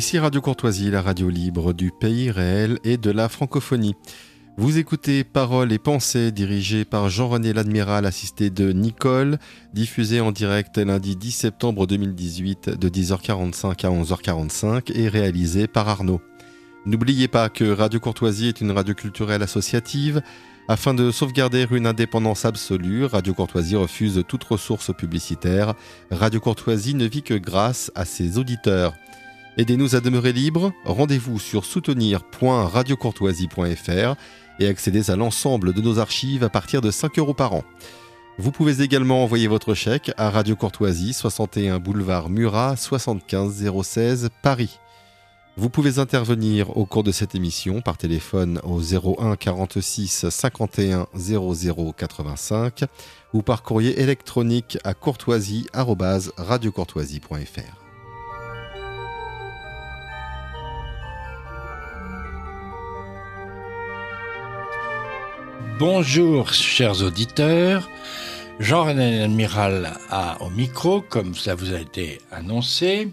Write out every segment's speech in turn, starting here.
Ici Radio Courtoisie, la radio libre du pays réel et de la francophonie. Vous écoutez Paroles et Pensées dirigées par Jean-René L'Admiral assisté de Nicole, diffusé en direct lundi 10 septembre 2018 de 10h45 à 11h45 et réalisé par Arnaud. N'oubliez pas que Radio Courtoisie est une radio culturelle associative. Afin de sauvegarder une indépendance absolue, Radio Courtoisie refuse toute ressource publicitaire. Radio Courtoisie ne vit que grâce à ses auditeurs. Aidez-nous à demeurer libre. Rendez-vous sur soutenir.radiocourtoisie.fr et accédez à l'ensemble de nos archives à partir de 5 euros par an. Vous pouvez également envoyer votre chèque à Radio Courtoisie, 61 boulevard Murat, 75 016 Paris. Vous pouvez intervenir au cours de cette émission par téléphone au 01 46 51 00 85 ou par courrier électronique à courtoisie@radiocourtoisie.fr. Bonjour chers auditeurs, Jean-René Admiral a au micro, comme ça vous a été annoncé,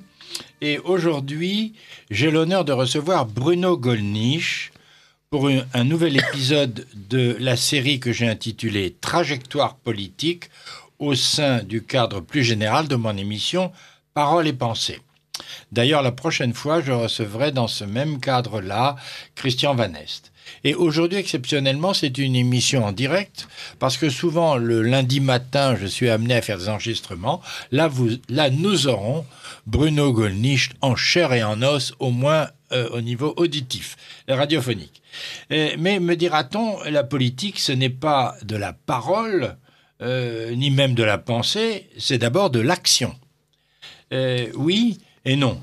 et aujourd'hui j'ai l'honneur de recevoir Bruno Gollnisch pour un, un nouvel épisode de la série que j'ai intitulée Trajectoire politique au sein du cadre plus général de mon émission Paroles et pensées. D'ailleurs, la prochaine fois, je recevrai dans ce même cadre-là Christian Van Est. Et aujourd'hui, exceptionnellement, c'est une émission en direct, parce que souvent, le lundi matin, je suis amené à faire des enregistrements. Là, vous, là nous aurons Bruno Gollnisch en chair et en os, au moins euh, au niveau auditif, radiophonique. Mais me dira-t-on, la politique, ce n'est pas de la parole, euh, ni même de la pensée, c'est d'abord de l'action. Euh, oui et non.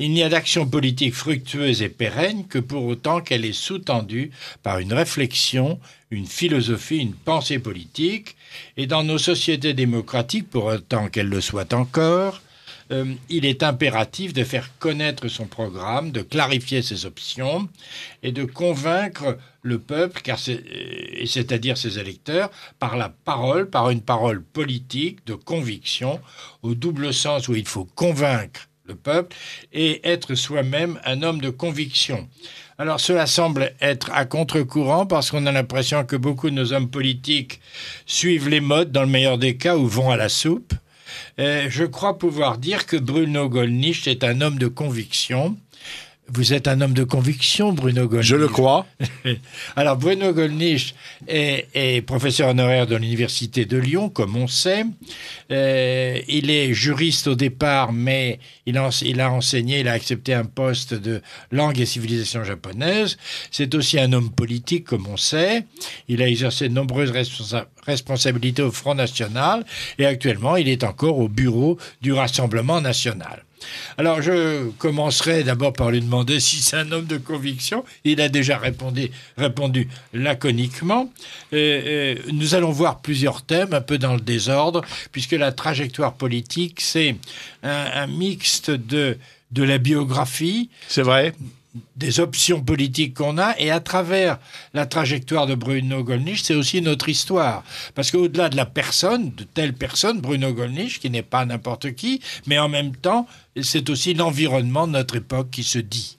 Il n'y a d'action politique fructueuse et pérenne que pour autant qu'elle est sous-tendue par une réflexion, une philosophie, une pensée politique, et dans nos sociétés démocratiques, pour autant qu'elles le soient encore, euh, il est impératif de faire connaître son programme, de clarifier ses options et de convaincre le peuple, car et c'est-à-dire ses électeurs, par la parole, par une parole politique de conviction, au double sens où il faut convaincre le peuple et être soi-même un homme de conviction. Alors cela semble être à contre-courant parce qu'on a l'impression que beaucoup de nos hommes politiques suivent les modes dans le meilleur des cas ou vont à la soupe. Euh, je crois pouvoir dire que Bruno Gollnisch est un homme de conviction. Vous êtes un homme de conviction, Bruno Gollnisch. Je le crois. Alors, Bruno Gollnisch est, est professeur honoraire de l'Université de Lyon, comme on sait. Euh, il est juriste au départ, mais il, a, il a enseigné, il a accepté un poste de langue et civilisation japonaise. C'est aussi un homme politique, comme on sait. Il a exercé de nombreuses responsa responsabilités au Front National et actuellement, il est encore au bureau du Rassemblement National. Alors, je commencerai d'abord par lui demander si c'est un homme de conviction. Il a déjà répondu, répondu laconiquement. Euh, nous allons voir plusieurs thèmes, un peu dans le désordre, puisque la trajectoire politique, c'est un, un, mixte de, de la biographie. C'est vrai des options politiques qu'on a et à travers la trajectoire de Bruno Gollnisch, c'est aussi notre histoire. Parce qu'au-delà de la personne, de telle personne, Bruno Gollnisch, qui n'est pas n'importe qui, mais en même temps, c'est aussi l'environnement de notre époque qui se dit.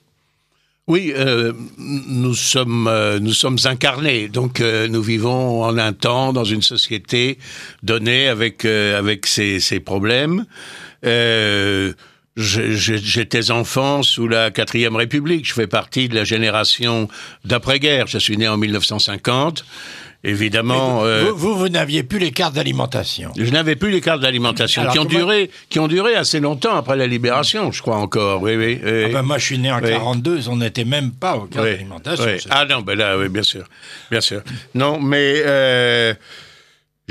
Oui, euh, nous sommes euh, nous sommes incarnés, donc euh, nous vivons en un temps dans une société donnée avec avec ses, problèmes. J'étais enfant sous la quatrième République. Je fais partie de la génération d'après-guerre. Je suis né en 1950. Évidemment, vous, euh, vous, vous n'aviez plus les cartes d'alimentation. Je n'avais plus les cartes d'alimentation qui ont comment... duré, qui ont duré assez longtemps après la libération, je crois encore. Oui, oui. oui. Ah ben moi, je suis né en oui. 42, on n'était même pas aux cartes oui. d'alimentation. Ah non, ben là, oui, bien sûr, bien sûr. Non, mais. Euh,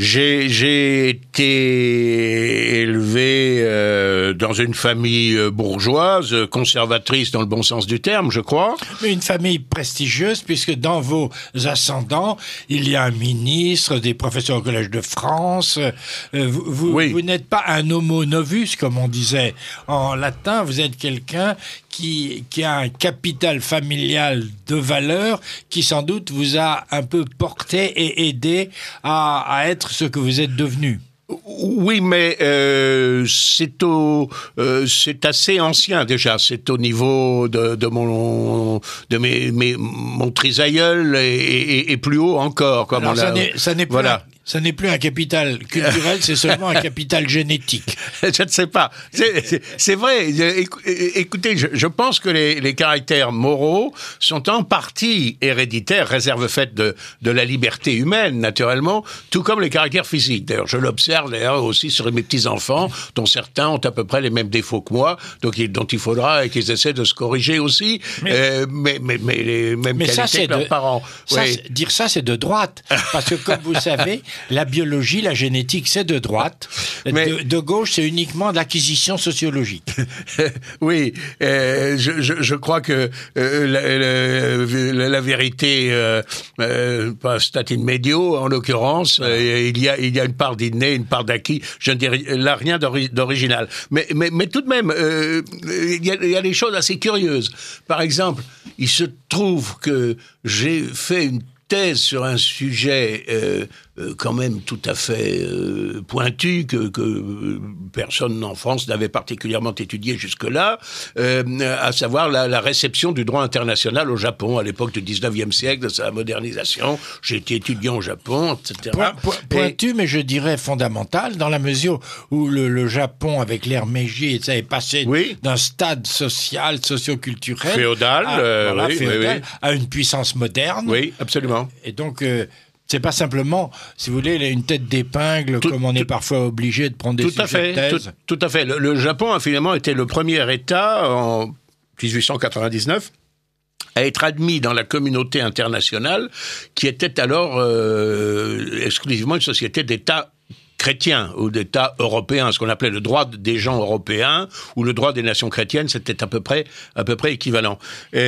j'ai été élevé euh, dans une famille bourgeoise, conservatrice dans le bon sens du terme, je crois. Mais une famille prestigieuse, puisque dans vos ascendants, il y a un ministre, des professeurs au Collège de France. Euh, vous vous, oui. vous n'êtes pas un homo novus, comme on disait en latin, vous êtes quelqu'un qui, qui, a un capital familial de valeur qui sans doute vous a un peu porté et aidé à, à être ce que vous êtes devenu. Oui, mais euh, c'est au, euh, c'est assez ancien déjà. C'est au niveau de, de mon, de mes, mes mon trisaïeul et, et, et, plus haut encore. Comme Alors, on ça n'est ça n'est plus, Voilà. un- ça n'est plus un capital culturel, c'est seulement un capital génétique. je ne sais pas. C'est- vrai. Écou- é- Écoutez, je, je pense que les, les caractères moraux sont en partie héréditaires, réserve faite de, de la liberté humaine, naturellement, tout comme les caractères physiques. D'ailleurs, je l'observe d'ailleurs aussi sur mes petits-enfants, dont certains ont à peu près les mêmes défauts que moi, donc il- dont il faudra qu'ils essaient de se corriger aussi, Mais- euh, mais, mais, mais les mêmes Mais ça, qualités que leurs de, parents. ça, Oui. c'est- dire ça, c'est de droite. Parce que, comme vous savez, la biologie, la génétique, c'est de droite. Mais- De, de gauche, c'est uniquement de l'acquisition sociologique. oui, euh, je, je, je crois que euh, la, la- la vérité, euh, pas statin medio en l'occurrence, il y a il y a une part d'inné, une part d'acquis. Je ne dirais là rien d'ori- d'original, mais, mais mais tout de même, il y, a, il y a des choses assez curieuses. Par exemple, il se trouve que j'ai fait une thèse sur un sujet euh, quand même tout à fait euh, pointu que, que euh, personne en France n'avait particulièrement étudié jusque-là, euh, à savoir la, la réception du droit international au Japon à l'époque du 19e siècle, de sa modernisation. Été étudiant au Japon, etc. Point- point- Et- pointu, mais je dirais fondamental, dans la mesure où le, le Japon, avec l'ère Meiji, ça est passé Oui. d'un stade social, socioculturel, Féodal, à, euh, voilà, oui, oui, féodal, oui. à une puissance moderne. Oui, absolument. Et donc, euh, c'est pas simplement, si vous voulez, une tête d'épingle, Tout- comme on est parfois obligé de prendre des Tout à fait, de tout, à fait. Le, le Japon a finalement été le premier État en 1899 à être admis dans la communauté internationale, qui était alors euh, exclusivement une société d'États chrétiens ou d'États européens, ce qu'on appelait le droit des gens européens ou le droit des nations chrétiennes, c'était à peu près à peu près équivalent. Et,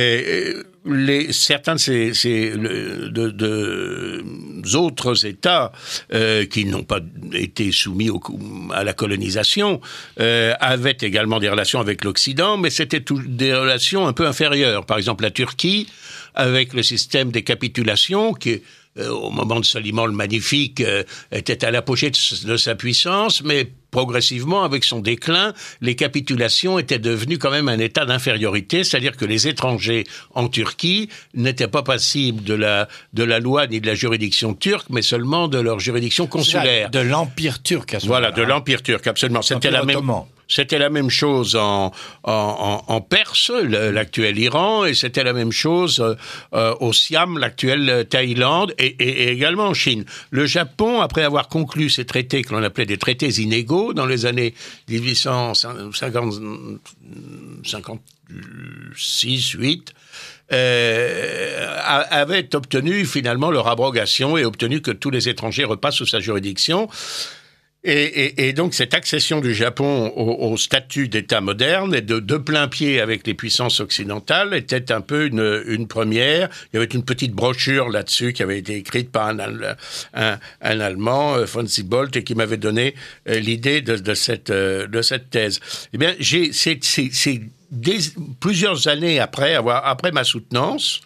et les certains de ces, ces de, de autres États euh, qui n'ont pas été soumis au, à la colonisation euh, avaient également des relations avec l'Occident, mais c'était des relations un peu inférieures. Par exemple, la Turquie avec le système des capitulations qui euh, au moment de Soliman le Magnifique, euh, était à l'apogée de, de sa puissance, mais progressivement, avec son déclin, les capitulations étaient devenues quand même un état d'infériorité, c'est-à-dire que les étrangers en Turquie n'étaient pas passibles de la, de la loi ni de la juridiction turque, mais seulement de leur juridiction consulaire. De l'Empire turc à ce Voilà, de moment-là. l'Empire turc, absolument. C'était la même. C'était la même chose en, en, en, Perse, l'actuel Iran, et c'était la même chose euh, euh, au Siam, l'actuelle euh, Thaïlande, et, également en Chine. Le Japon, après avoir conclu ces traités que l'on appelait des traités inégaux dans les années 1856, 8, euh, a- avait obtenu finalement leur abrogation et obtenu que tous les étrangers repassent sous sa juridiction. Et, et- et donc cette accession du Japon au, au statut d'État moderne et de, de plein pied avec les puissances occidentales était un peu une, une première. Il y avait une petite brochure là-dessus qui avait été écrite par un, un, un Allemand, euh, von Siebold, et qui m'avait donné euh, l'idée de, de cette, euh, de cette thèse. Eh bien, j'ai c'est plusieurs années après avoir après ma soutenance.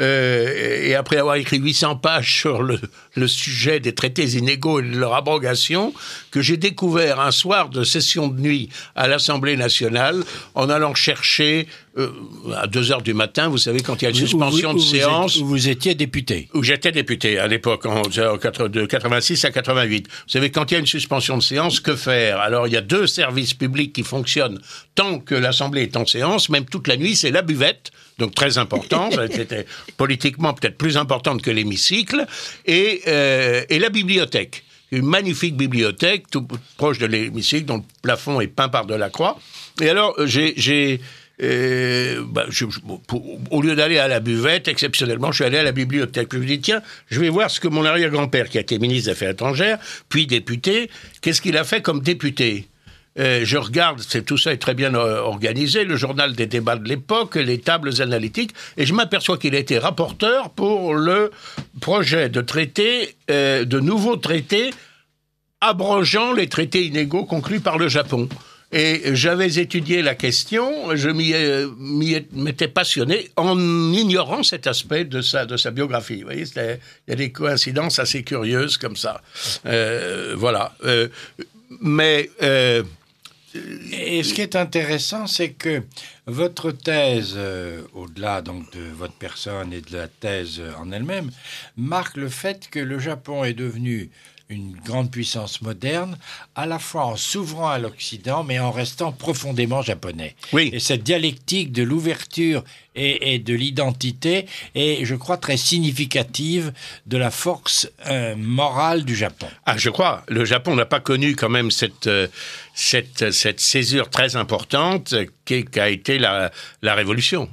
Euh, et après avoir écrit 800 pages sur le, le sujet des traités inégaux et de leur abrogation, que j'ai découvert un soir de session de nuit à l'Assemblée nationale en allant chercher euh, à 2 heures du matin, vous savez, quand il y a une Où- où- suspension où de êtes- séance Où vous étiez député. où j'étais député à l'époque, en, en quatre- de 86 à 88. Vous savez, quand il y a une suspension de séance, que faire? Alors, il y a deux services publics qui fonctionnent tant que l'Assemblée est en séance, même toute la nuit, c'est la buvette, donc très important, c'était politiquement peut-être plus importante que l'hémicycle, et, euh, et la bibliothèque. Une magnifique bibliothèque, tout proche de l'hémicycle, dont le plafond est peint par Delacroix. Et alors, j'ai... j'ai euh, bah, je- je- pour- au lieu d'aller à la buvette, exceptionnellement, je suis allé à la bibliothèque. Je me dis, tiens, je vais voir ce que mon arrière-grand-père, qui a été ministre des Affaires étrangères, puis député, qu'est-ce qu'il a fait comme député? Euh, je regarde, tout ça est très bien euh, organisé, le journal des débats de l'époque, les tables analytiques, et je m'aperçois qu'il a été rapporteur pour le projet de traité, euh, de nouveaux traités abrogeant les traités inégaux conclus par le Japon. Et j'avais étudié la question, je m'y m'étais passionné en ignorant cet aspect de sa, biographie. Vous voyez, il y a des coïncidences assez curieuses comme ça. Voilà. Mais Et ce qui est intéressant, c'est que votre thèse, euh, au-delà donc de votre personne et de la thèse en elle-même, marque le fait que le Japon est devenu une grande puissance moderne, à la fois en s'ouvrant à l'Occident, mais en restant profondément japonais. Oui. Et cette dialectique de l'ouverture et, et de l'identité est, je crois, très significative de la force euh, morale du Japon. Ah, je crois. Le Japon n'a pas connu quand même cette, euh, cette, cette césure très importante qu'est- qu'a été la, la Révolution.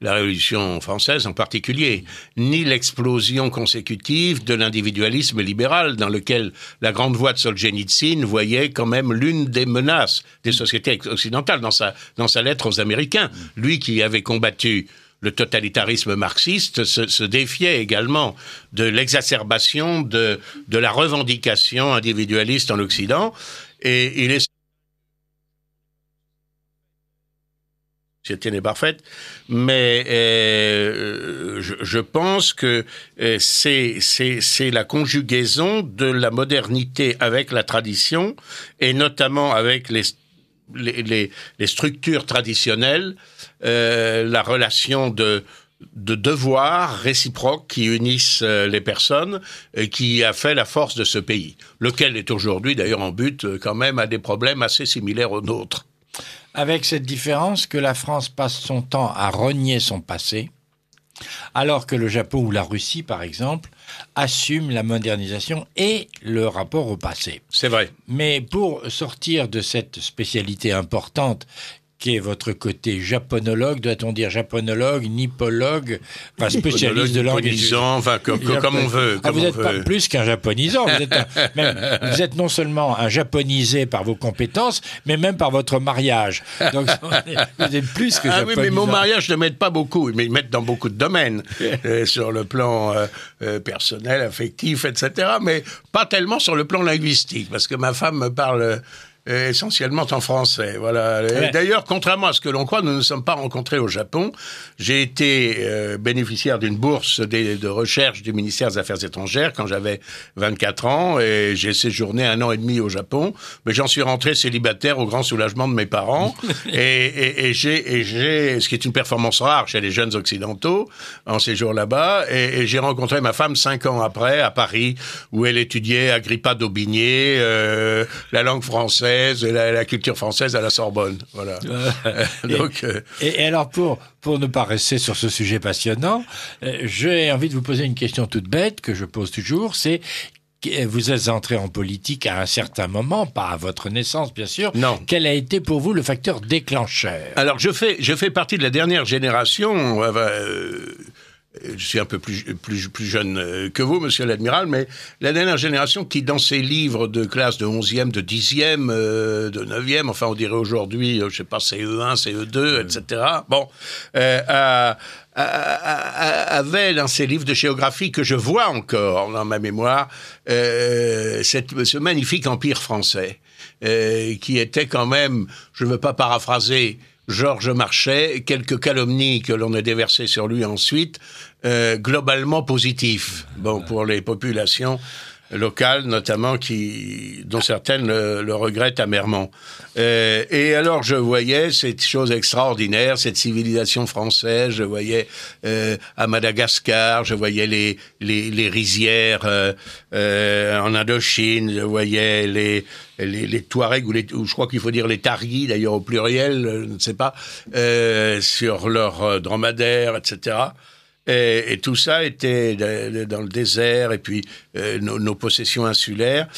La Révolution française en particulier, ni l'explosion consécutive de l'individualisme libéral dans lequel la grande voix de Solzhenitsyn voyait quand même l'une des menaces des sociétés occidentales dans sa, dans sa lettre aux Américains. Lui qui avait combattu le totalitarisme marxiste se, se défiait également de l'exacerbation de, de la revendication individualiste en Occident. Et il est société n'est parfaite, mais euh, je, pense que euh, c'est c'est la conjugaison de la modernité avec la tradition et notamment avec les les, structures traditionnelles, euh, la relation de de devoirs réciproques qui unissent les personnes et qui a fait la force de ce pays, lequel est aujourd'hui d'ailleurs en but quand même à des problèmes assez similaires aux nôtres. Avec cette différence que la France passe son temps à renier son passé, alors que le Japon ou la Russie, par exemple, assument la modernisation et le rapport au passé. C'est vrai. Mais pour sortir de cette spécialité importante qui est votre côté japonologue, doit-on dire japonologue, nippologue, spécialiste de langue et Nipponisant, enfin, comme, on veut. ah, comme vous n'êtes pas plus qu'un japonisant. Vous êtes, un- même- vous êtes non seulement un japonisé par vos compétences, mais même par votre mariage. Donc, vous êtes plus que Ah oui, japonisant. mais mon mariage ne m'aide pas beaucoup, mais ils m'aident dans beaucoup de domaines, euh, sur le plan euh, euh, personnel, affectif, etc., mais pas tellement sur le plan linguistique, parce que ma femme me parle essentiellement en français. Voilà. Ouais. D'ailleurs, contrairement à ce que l'on croit, nous ne nous sommes pas rencontrés au Japon. J'ai été euh, bénéficiaire d'une bourse des- de recherche du ministère des Affaires étrangères quand j'avais 24 ans et j'ai séjourné un an et demi au Japon, mais j'en suis rentré célibataire au grand soulagement de mes parents et, j'ai, et j'ai, ce qui est une performance rare chez les jeunes occidentaux en séjour là-bas, et, et j'ai rencontré ma femme cinq ans après à Paris où elle étudiait Agrippa d'Aubigné, euh, la langue française la, la culture française à la Sorbonne. Voilà. Donc, euh, Et, et alors, pour, pour ne pas rester sur ce sujet passionnant, euh, j'ai envie de vous poser une question toute bête que je pose toujours, c'est vous êtes entré en politique à un certain moment, pas à votre naissance bien sûr. Non. Quel a été pour vous le facteur déclencheur? Alors je fais, je fais partie de la dernière génération. euh, je suis un peu plus, plus, plus jeune euh, que vous, monsieur l'admiral, mais la dernière génération qui, dans ses livres de classe de 11e, de 10e, euh, de 9e, enfin on dirait aujourd'hui, euh, je sais pas, CE1, CE2, etc. Bon, euh, avait dans ses livres de géographie que je vois encore dans ma mémoire, cette, ce magnifique empire français, qui était quand même, je ne veux pas paraphraser, Georges Marchais, quelques calomnies que l'on a déversées sur lui ensuite, euh, globalement positif. Bon, pour les populations locales, notamment, qui, dont certaines le, le regrettent amèrement. Euh, et alors, je voyais cette chose extraordinaire, cette civilisation française. Je voyais euh, à Madagascar, je voyais les les, les rizières euh, euh, en Indochine, je voyais les les, les Touaregs ou, les, ou je crois qu'il faut dire les Targis d'ailleurs au pluriel, je ne sais pas, euh, sur leurs euh, dromadaires, etc. Et, tout ça était dans le désert et puis euh, nos, possessions insulaires.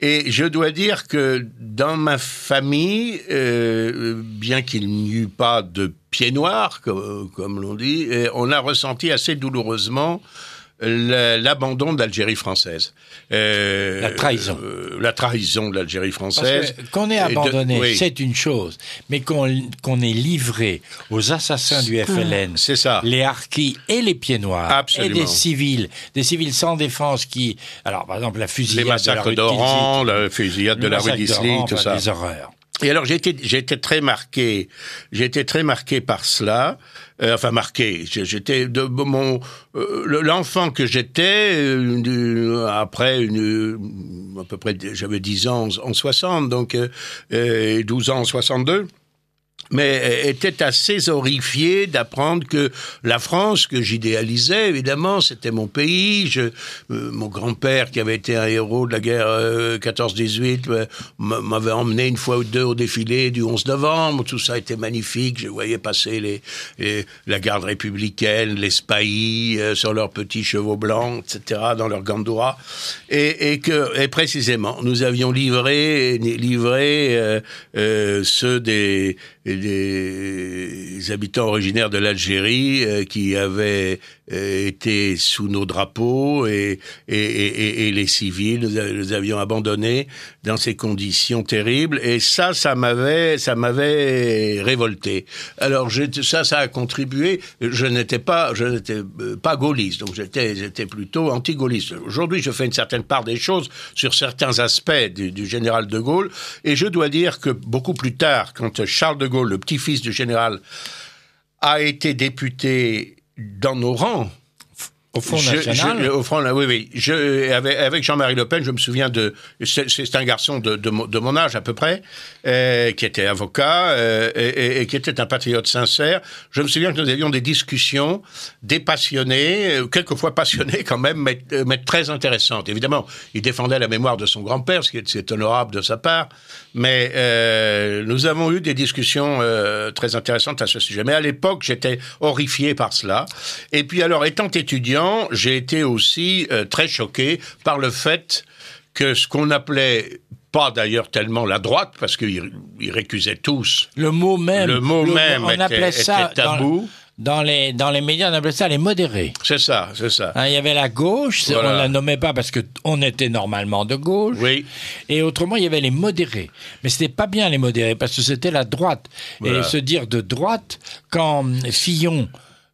Et je dois dire que dans ma famille, euh, bien qu'il n'y eut pas de pied noir, comme, comme l'on dit, euh, on a ressenti assez douloureusement l'abandon de l'Algérie française. Euh, La trahison. euh, la trahison de l'Algérie française. qu'on ait abandonné, oui. c'est une chose, mais qu'on qu'on ait livré aux assassins du FLN, C'est ça. les harkis et les pieds noirs, Absolument. et des civils, des civils sans défense qui, alors par exemple la Les fusillade de la massacres d'Oran, la fusillade de la rue d'Isly, tout ça. Des horreurs. Et alors été très marqué, été très marqué par cela. Euh, enfin marqué. J'étais de mon euh, l'enfant que j'étais euh, après une à peu près j'avais 10 ans en 60 donc euh, 12 ans en 62 mais était assez horrifié d'apprendre que la France, que j'idéalisais, évidemment, c'était mon pays. Je, euh, mon grand-père, qui avait été un héros de la guerre 14-18, euh, m'avait emmené une fois ou deux au défilé du 11 novembre. Tout ça était magnifique. Je voyais passer les, la garde républicaine, les spahis euh, sur leurs petits chevaux blancs, etc., dans leurs gandoura. Et, et que, et précisément, nous avions livré, livré ceux des des habitants originaires de l'Algérie euh, qui avaient euh, été sous nos drapeaux et, et, les civils, nous, nous, avions abandonnés dans ces conditions terribles. Et ça, ça m'avait, ça m'avait révolté. Alors ça, ça a contribué. Je n'étais pas, je n'étais euh, pas gaulliste, donc j'étais, j'étais plutôt anti-gaulliste. Aujourd'hui, je fais une certaine part des choses sur certains aspects du, du général de Gaulle, et je dois dire que beaucoup plus tard, quand Charles de Gaulle, le petit-fils du général, a été député dans nos rangs, au Front National je, Au Front, oui, oui. Je, avec, avec Jean-Marie Le Pen, je me souviens de... C'est un garçon de, de, de, mon âge, à peu près, euh, qui était avocat euh, et, et, qui était un patriote sincère. Je me souviens que nous avions des discussions, des passionnés, euh, quelquefois passionnés quand même, mais, mais, très intéressantes. Évidemment, il défendait la mémoire de son grand-père, ce qui est, est, honorable de sa part, mais euh, nous avons eu des discussions très intéressantes à ce sujet. Mais à l'époque, j'étais horrifié par cela. Et puis alors, étant étudiant, j'ai été aussi euh, très choqué par le fait que ce qu'on appelait pas d'ailleurs tellement la droite, parce qu'ils récusaient tous. Le mot même. Le mot le, même on était, appelait ça était tabou. Dans, dans, les, dans les médias, on appelait ça les modérés. C'est ça, c'est ça. Hein, il y avait la gauche, voilà. on la nommait pas parce qu'on était normalement de gauche. Oui. Et autrement, il y avait les modérés. Mais c'était pas bien les modérés, parce que c'était la droite. Voilà. Et se dire de droite, quand Fillon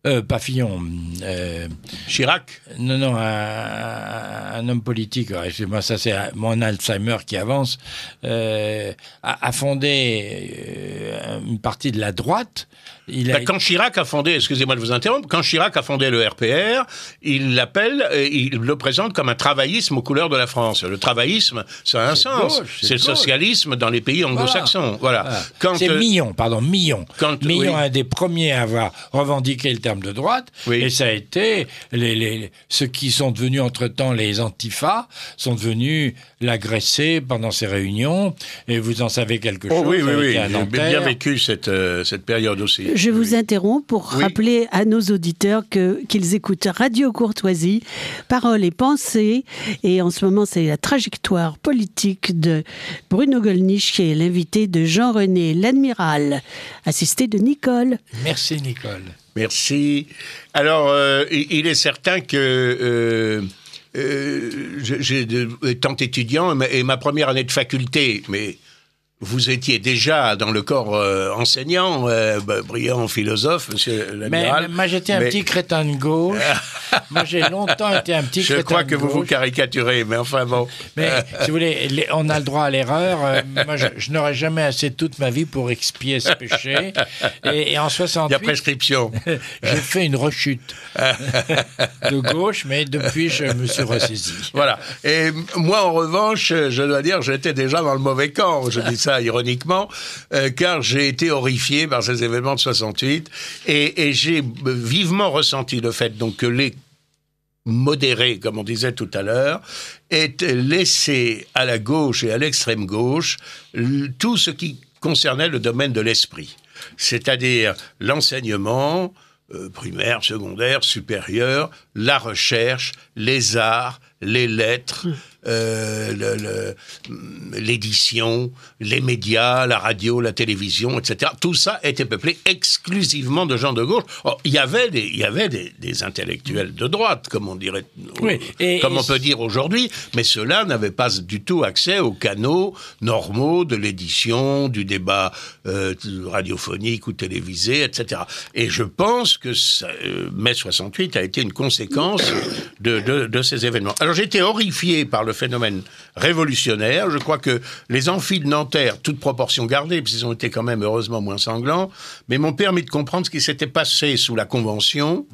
euh, pas Fillon. Euh, Chirac Non, non, un, un homme politique, excusez-moi, ça c'est mon Alzheimer qui avance, euh, a, a, fondé euh, une partie de la droite. Il a... Quand Chirac a fondé, excusez-moi de vous interrompre, quand Chirac a fondé le RPR, il l'appelle, il le présente comme un travaillisme aux couleurs de la France. Le travaillisme, ça a un sens. C'est le socialisme dans les pays anglo-saxons. Voilà. voilà. voilà. C'est euh, Millon, pardon, Millon. Quand, Millon, oui. un des premiers à avoir revendiqué le terme de droite, oui. et ça a été les, les, ceux qui sont devenus entre-temps les antifas, sont devenus l'agresser pendant ces réunions, et vous en savez quelque chose. Oh, oui, oui, oui. J'ai bien vécu cette, euh, cette période aussi. Je vous interromps pour oui. rappeler à nos auditeurs que qu'ils écoutent Radio Courtoisie, Paroles et Pensées, et en ce moment c'est la trajectoire politique de Bruno Gollnisch qui est l'invité de Jean-René l'admiral, assisté de Nicole. Merci Nicole. Merci. Alors, euh, il est certain que euh, euh, j'ai tant étudiant et ma première année de faculté, mais vous étiez déjà dans le corps euh, enseignant, euh, bah, brillant philosophe, monsieur l'amiral. Mais, mais, moi, j'étais un mais... petit crétin de gauche. moi, j'ai longtemps été un petit Je crétin crois que vous vous caricaturez, mais enfin bon. Mais si vous voulez, les, on a le droit à l'erreur. Euh, moi, je, je n'aurais jamais assez toute ma vie pour expier ce péché. Et, et en 68... Il y a prescription. j'ai fait une rechute de gauche, mais depuis, je me suis ressaisi. Voilà. Et moi, en revanche, je dois dire, j'étais déjà dans le mauvais camp. Je dis ironiquement, euh, car j'ai été horrifié par ces événements de 68 et, j'ai vivement ressenti le fait donc que les modérés, comme on disait tout à l'heure, aient laissé à la gauche et à l'extrême gauche tout ce qui concernait le domaine de l'esprit, c'est-à-dire l'enseignement, euh, primaire, secondaire, supérieur, la recherche, les arts, les lettres, euh, l'édition, le, les médias, la radio, la télévision, etc. Tout ça était peuplé exclusivement de gens de gauche. Or, il y avait des, il y avait des, des intellectuels de droite, comme on dirait, oui, et, comme et on peut dire aujourd'hui, mais ceux-là n'avaient pas du tout accès aux canaux normaux de l'édition, du débat euh, radiophonique ou télévisé, etc. Et je pense que ça, euh, mai 68 a été une conséquence de, de, de ces événements. Alors j'étais horrifié par le phénomène révolutionnaire. Je crois que les amphis de Nanterre, toute proportion gardée, puisqu'ils ont été quand même heureusement moins sanglants, mais m'ont permis de comprendre ce qui s'était passé sous la Convention,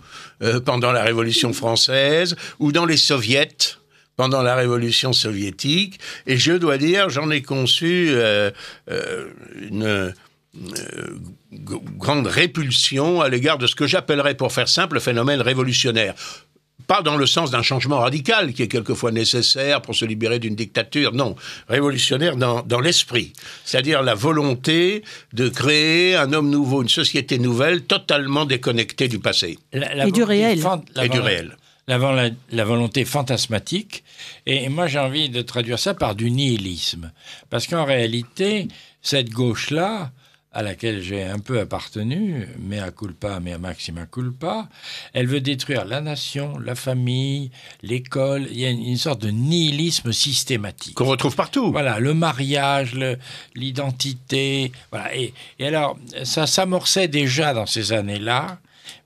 euh, pendant la Révolution française, ou dans les soviets, pendant la révolution soviétique, et je dois dire, j'en ai conçu euh, euh, une grande répulsion à l'égard de ce que j'appellerais, pour faire simple, le phénomène révolutionnaire pas dans le sens d'un changement radical qui est quelquefois nécessaire pour se libérer d'une dictature, non, révolutionnaire dans, dans l'esprit, c'est-à-dire la volonté de créer un homme nouveau, une société nouvelle totalement déconnectée du passé. et du réel. et du réel. La, la, volonté fantasmatique. Et moi, j'ai envie de traduire ça par du nihilisme. Parce qu'en réalité, cette gauche-là, à laquelle j'ai un peu appartenu, mais à culpa, mais à maxima culpa, elle veut détruire la nation, la famille, l'école. Il y a une, sorte de nihilisme systématique. Qu'on retrouve partout. Voilà, le mariage, l'identité. Voilà. Et, et alors, ça s'amorçait déjà dans ces années-là,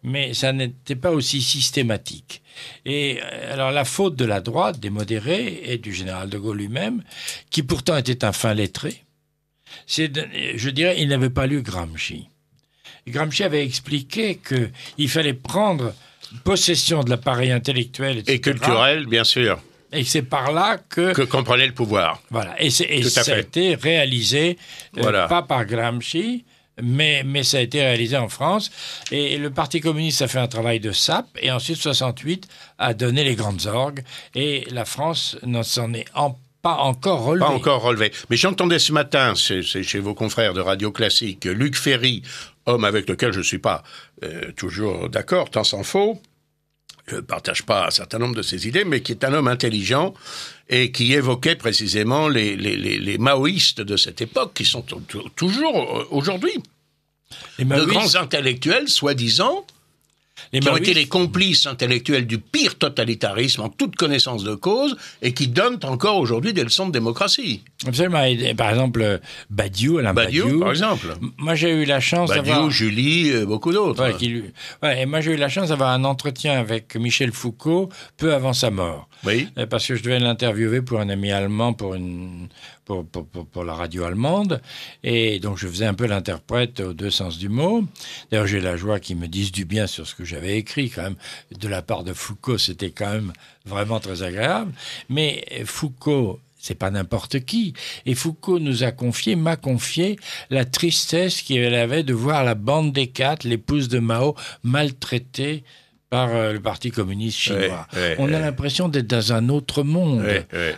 mais ça n'était pas aussi systématique. Et euh, alors la faute de la droite, des modérés et du général de Gaulle lui-même, qui pourtant était un fin lettré, je dirais, il n'avait pas lu Gramsci. Gramsci avait expliqué qu'il fallait prendre possession de l'appareil intellectuel et culturel, bien sûr. Et c'est par là que que comprenait le pouvoir. Voilà. Et, ça a été réalisé euh, pas par Gramsci, mais, mais ça a été réalisé en France. Et, le Parti communiste a fait un travail de sape, et ensuite 68 a donné les grandes orgues, et la France n'en s'en est en pas encore relevé. Pas encore relevé. Mais j'entendais ce matin, c'est chez vos confrères de Radio Classique, Luc Ferry, homme avec lequel je ne suis pas euh, toujours d'accord, tant s'en faut. Je ne partage pas un certain nombre de ses idées, mais qui est un homme intelligent et qui évoquait précisément les, les, les, maoïstes de cette époque, qui sont toujours euh, aujourd'hui. De grands intellectuels, soi-disant, qui ont été les complices intellectuels du pire totalitarisme en toute connaissance de cause et qui donnent encore aujourd'hui des leçons de démocratie. Absolument. par exemple, Badiou, Alain Badiou, par exemple. Moi, j'ai eu la chance d'avoir... Badiou, Julie, euh, beaucoup d'autres. Ouais, et moi, j'ai eu la chance d'avoir un entretien avec Michel Foucault peu avant sa mort. Oui. Euh, parce que je devais l'interviewer pour un ami allemand, pour une pour, la radio allemande. Et donc, je faisais un peu l'interprète aux deux sens du mot. D'ailleurs, j'ai la joie qu'ils me disent du bien sur ce que j'avais écrit, quand même. De la part de Foucault, c'était quand même vraiment très agréable. Mais Foucault, c'est pas n'importe qui. Et Foucault nous a confié, m'a confié la tristesse qu'il avait de voir la bande des quatre, l'épouse de Mao, maltraitée par euh, le Parti communiste chinois. on a l'impression d'être dans un autre monde.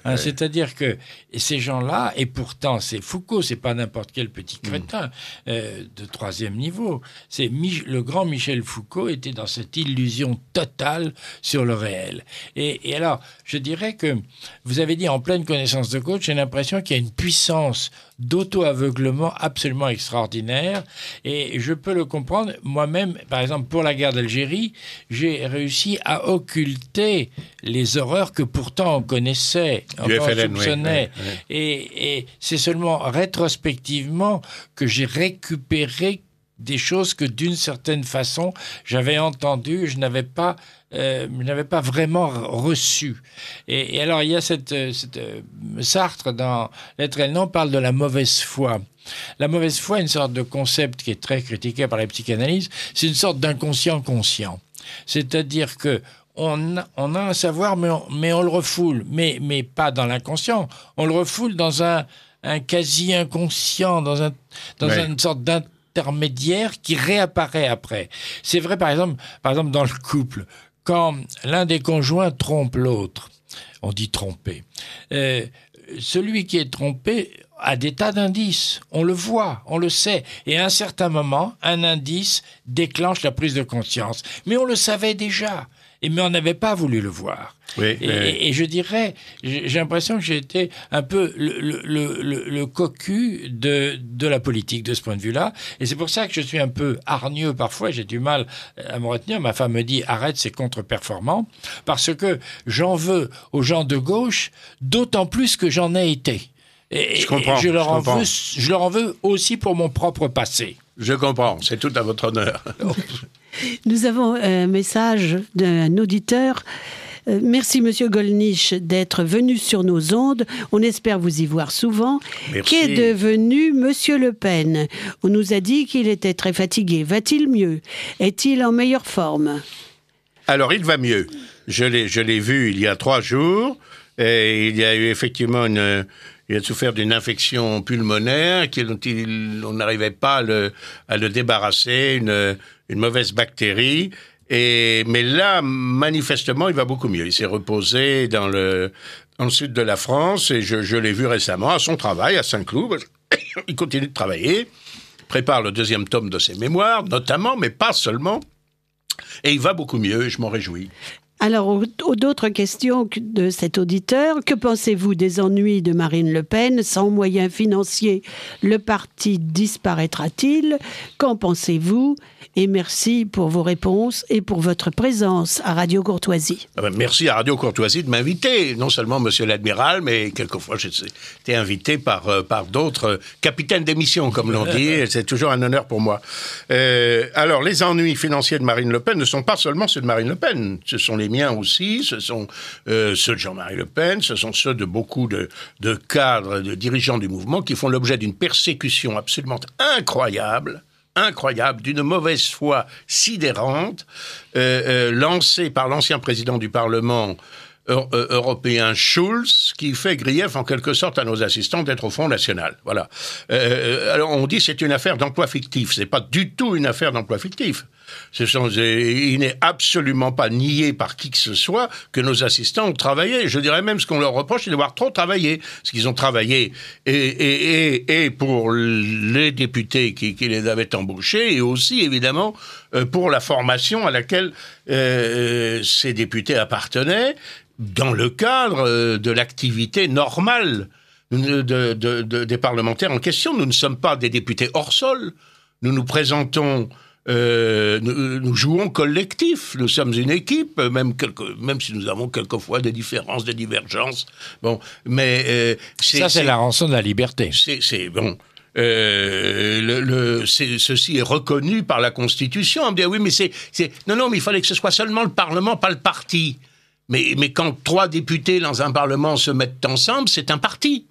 Hein, c'est-à-dire que ces gens-là, et pourtant c'est Foucault, c'est pas n'importe quel petit mm. crétin euh, de troisième niveau. C'est le grand Michel Foucault était dans cette illusion totale sur le réel. Et, et alors, je dirais que vous avez dit en pleine connaissance de coach, j'ai l'impression qu'il y a une puissance d'auto-aveuglement absolument extraordinaire. Et je peux le comprendre. Moi-même, par exemple, pour la guerre d'Algérie, j'ai réussi à occulter les horreurs que pourtant on connaissait, on soupçonnait. Et, et c'est seulement rétrospectivement que j'ai récupéré des choses que d'une certaine façon j'avais entendues, je n'avais pas, euh, je n'avais pas vraiment reçu. Et, alors il y a cette, euh, cette euh, Sartre dans L'être et le nom parle de la mauvaise foi. La mauvaise foi est une sorte de concept qui est très critiqué par la psychanalyse. C'est une sorte d'inconscient conscient. C'est-à-dire que on, on, a un savoir, mais on, mais on le refoule, mais, mais pas dans l'inconscient. On le refoule dans un, un quasi inconscient, dans, un, dans une sorte d'intelligence intermédiaire qui réapparaît après. C'est vrai, par exemple, par exemple, dans le couple, quand l'un des conjoints trompe l'autre, on dit tromper, euh, celui qui est trompé a des tas d'indices. On le voit, on le sait. Et à un certain moment, un indice déclenche la prise de conscience. Mais on le savait déjà et mais on n'avait pas voulu le voir. et, je dirais, j'ai l'impression que j'ai été un peu le, le, le, le, cocu de, de la politique de ce point de vue-là. Et c'est pour ça que je suis un peu hargneux parfois, j'ai du mal à me retenir. Ma femme me dit arrête, c'est contre-performant, parce que j'en veux aux gens de gauche, d'autant plus que j'en ai été. Et, je comprends. je, leur en veux, je leur en veux aussi pour mon propre passé. Je comprends, c'est tout à votre honneur. Nous avons un message d'un auditeur Euh, merci, Monsieur Golnisch, d'être venu sur nos ondes. On espère vous y voir souvent. Qu'est devenu Monsieur Le Pen? On nous a dit qu'il était très fatigué. Va-t-il mieux? Est-il en meilleure forme? Alors, il va mieux. Je l'ai vu il y a trois jours. Et il y a eu effectivement une il a souffert d'une infection pulmonaire dont on n'arrivait pas à le, à le débarrasser, une, une mauvaise bactérie. Et, mais là, manifestement, il va beaucoup mieux. Il s'est reposé dans le, sud de la France et je, je l'ai vu récemment à son travail à Saint-Cloud. il continue de travailler, prépare le deuxième tome de ses mémoires, notamment, mais pas seulement. Et il va beaucoup mieux et je m'en réjouis. Alors, d'autres questions de cet auditeur. Que pensez-vous des ennuis de Marine Le Pen Sans moyens financiers, le parti disparaîtra-t-il Qu'en pensez-vous et merci pour vos réponses et pour votre présence à Radio Courtoisie. Ah ben, merci à Radio Courtoisie de m'inviter, non seulement Monsieur l'Admiral, mais quelquefois j'ai été invité par, euh, par d'autres capitaines d'émission, comme l'on dit, et c'est toujours un honneur pour moi. Euh, alors, les ennuis financiers de Marine Le Pen ne sont pas seulement ceux de Marine Le Pen, ce sont les miens aussi, ce sont euh, ceux de Jean-Marie Le Pen, ce sont ceux de beaucoup de, de cadres, de dirigeants du mouvement qui font l'objet d'une persécution absolument incroyable incroyable, d'une mauvaise foi sidérante, euh, euh, lancée par l'ancien président du Parlement européen Schulz, qui fait grief en quelque sorte à nos assistants d'être au Front National. Voilà. alors on dit c'est une affaire d'emploi fictif. C'est pas du tout une affaire d'emploi fictif. Ce sont, il n'est absolument pas nié par qui que ce soit que nos assistants ont travaillé. Je dirais même ce qu'on leur reproche, c'est d'avoir trop travaillé. Parce qu'ils ont travaillé et, et, et, et, pour les députés qui, les avaient embauchés et aussi, évidemment, euh, pour la formation à laquelle euh, ces députés appartenaient dans le cadre euh, de l'activité normale de, de, de, des parlementaires en question. Nous ne sommes pas des députés hors sol. Nous nous présentons euh, nous, jouons collectif, nous sommes une équipe, même, même si nous avons quelquefois des différences, des divergences. Bon, mais euh, ça c'est la rançon de la liberté. C'est bon. Euh, le, le ceci est reconnu par la Constitution. On me dit ah oui, mais c'est non non, mais il fallait que ce soit seulement le Parlement, pas le parti. Mais, mais quand trois députés dans un Parlement se mettent ensemble, c'est un parti.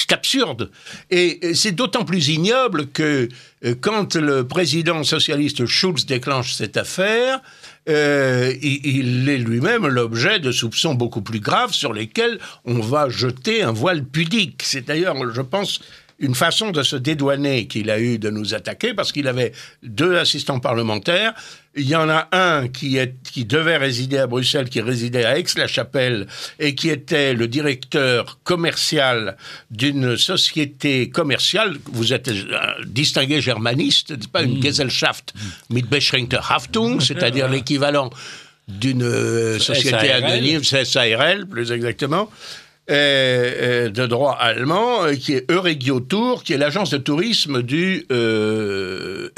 C'est absurde. Et c'est d'autant plus ignoble que euh, quand le président socialiste Schulz déclenche cette affaire, euh, il, est lui-même l'objet de soupçons beaucoup plus graves sur lesquels on va jeter un voile pudique. C'est d'ailleurs, je pense, une façon de se dédouaner qu'il a eu de nous attaquer parce qu'il avait deux assistants parlementaires. Il y en a un qui, est, qui devait résider à Bruxelles, qui résidait à Aix-la-Chapelle et qui était le directeur commercial d'une société commerciale. Vous êtes un distingué germaniste, pas? Une mmh. Gesellschaft mit beschränkter Haftung, c'est-à-dire l'équivalent d'une euh, société anonyme, SARL plus exactement. Euh, euh, de droit allemand, euh, qui est Euregio Tour, qui est l'agence de tourisme du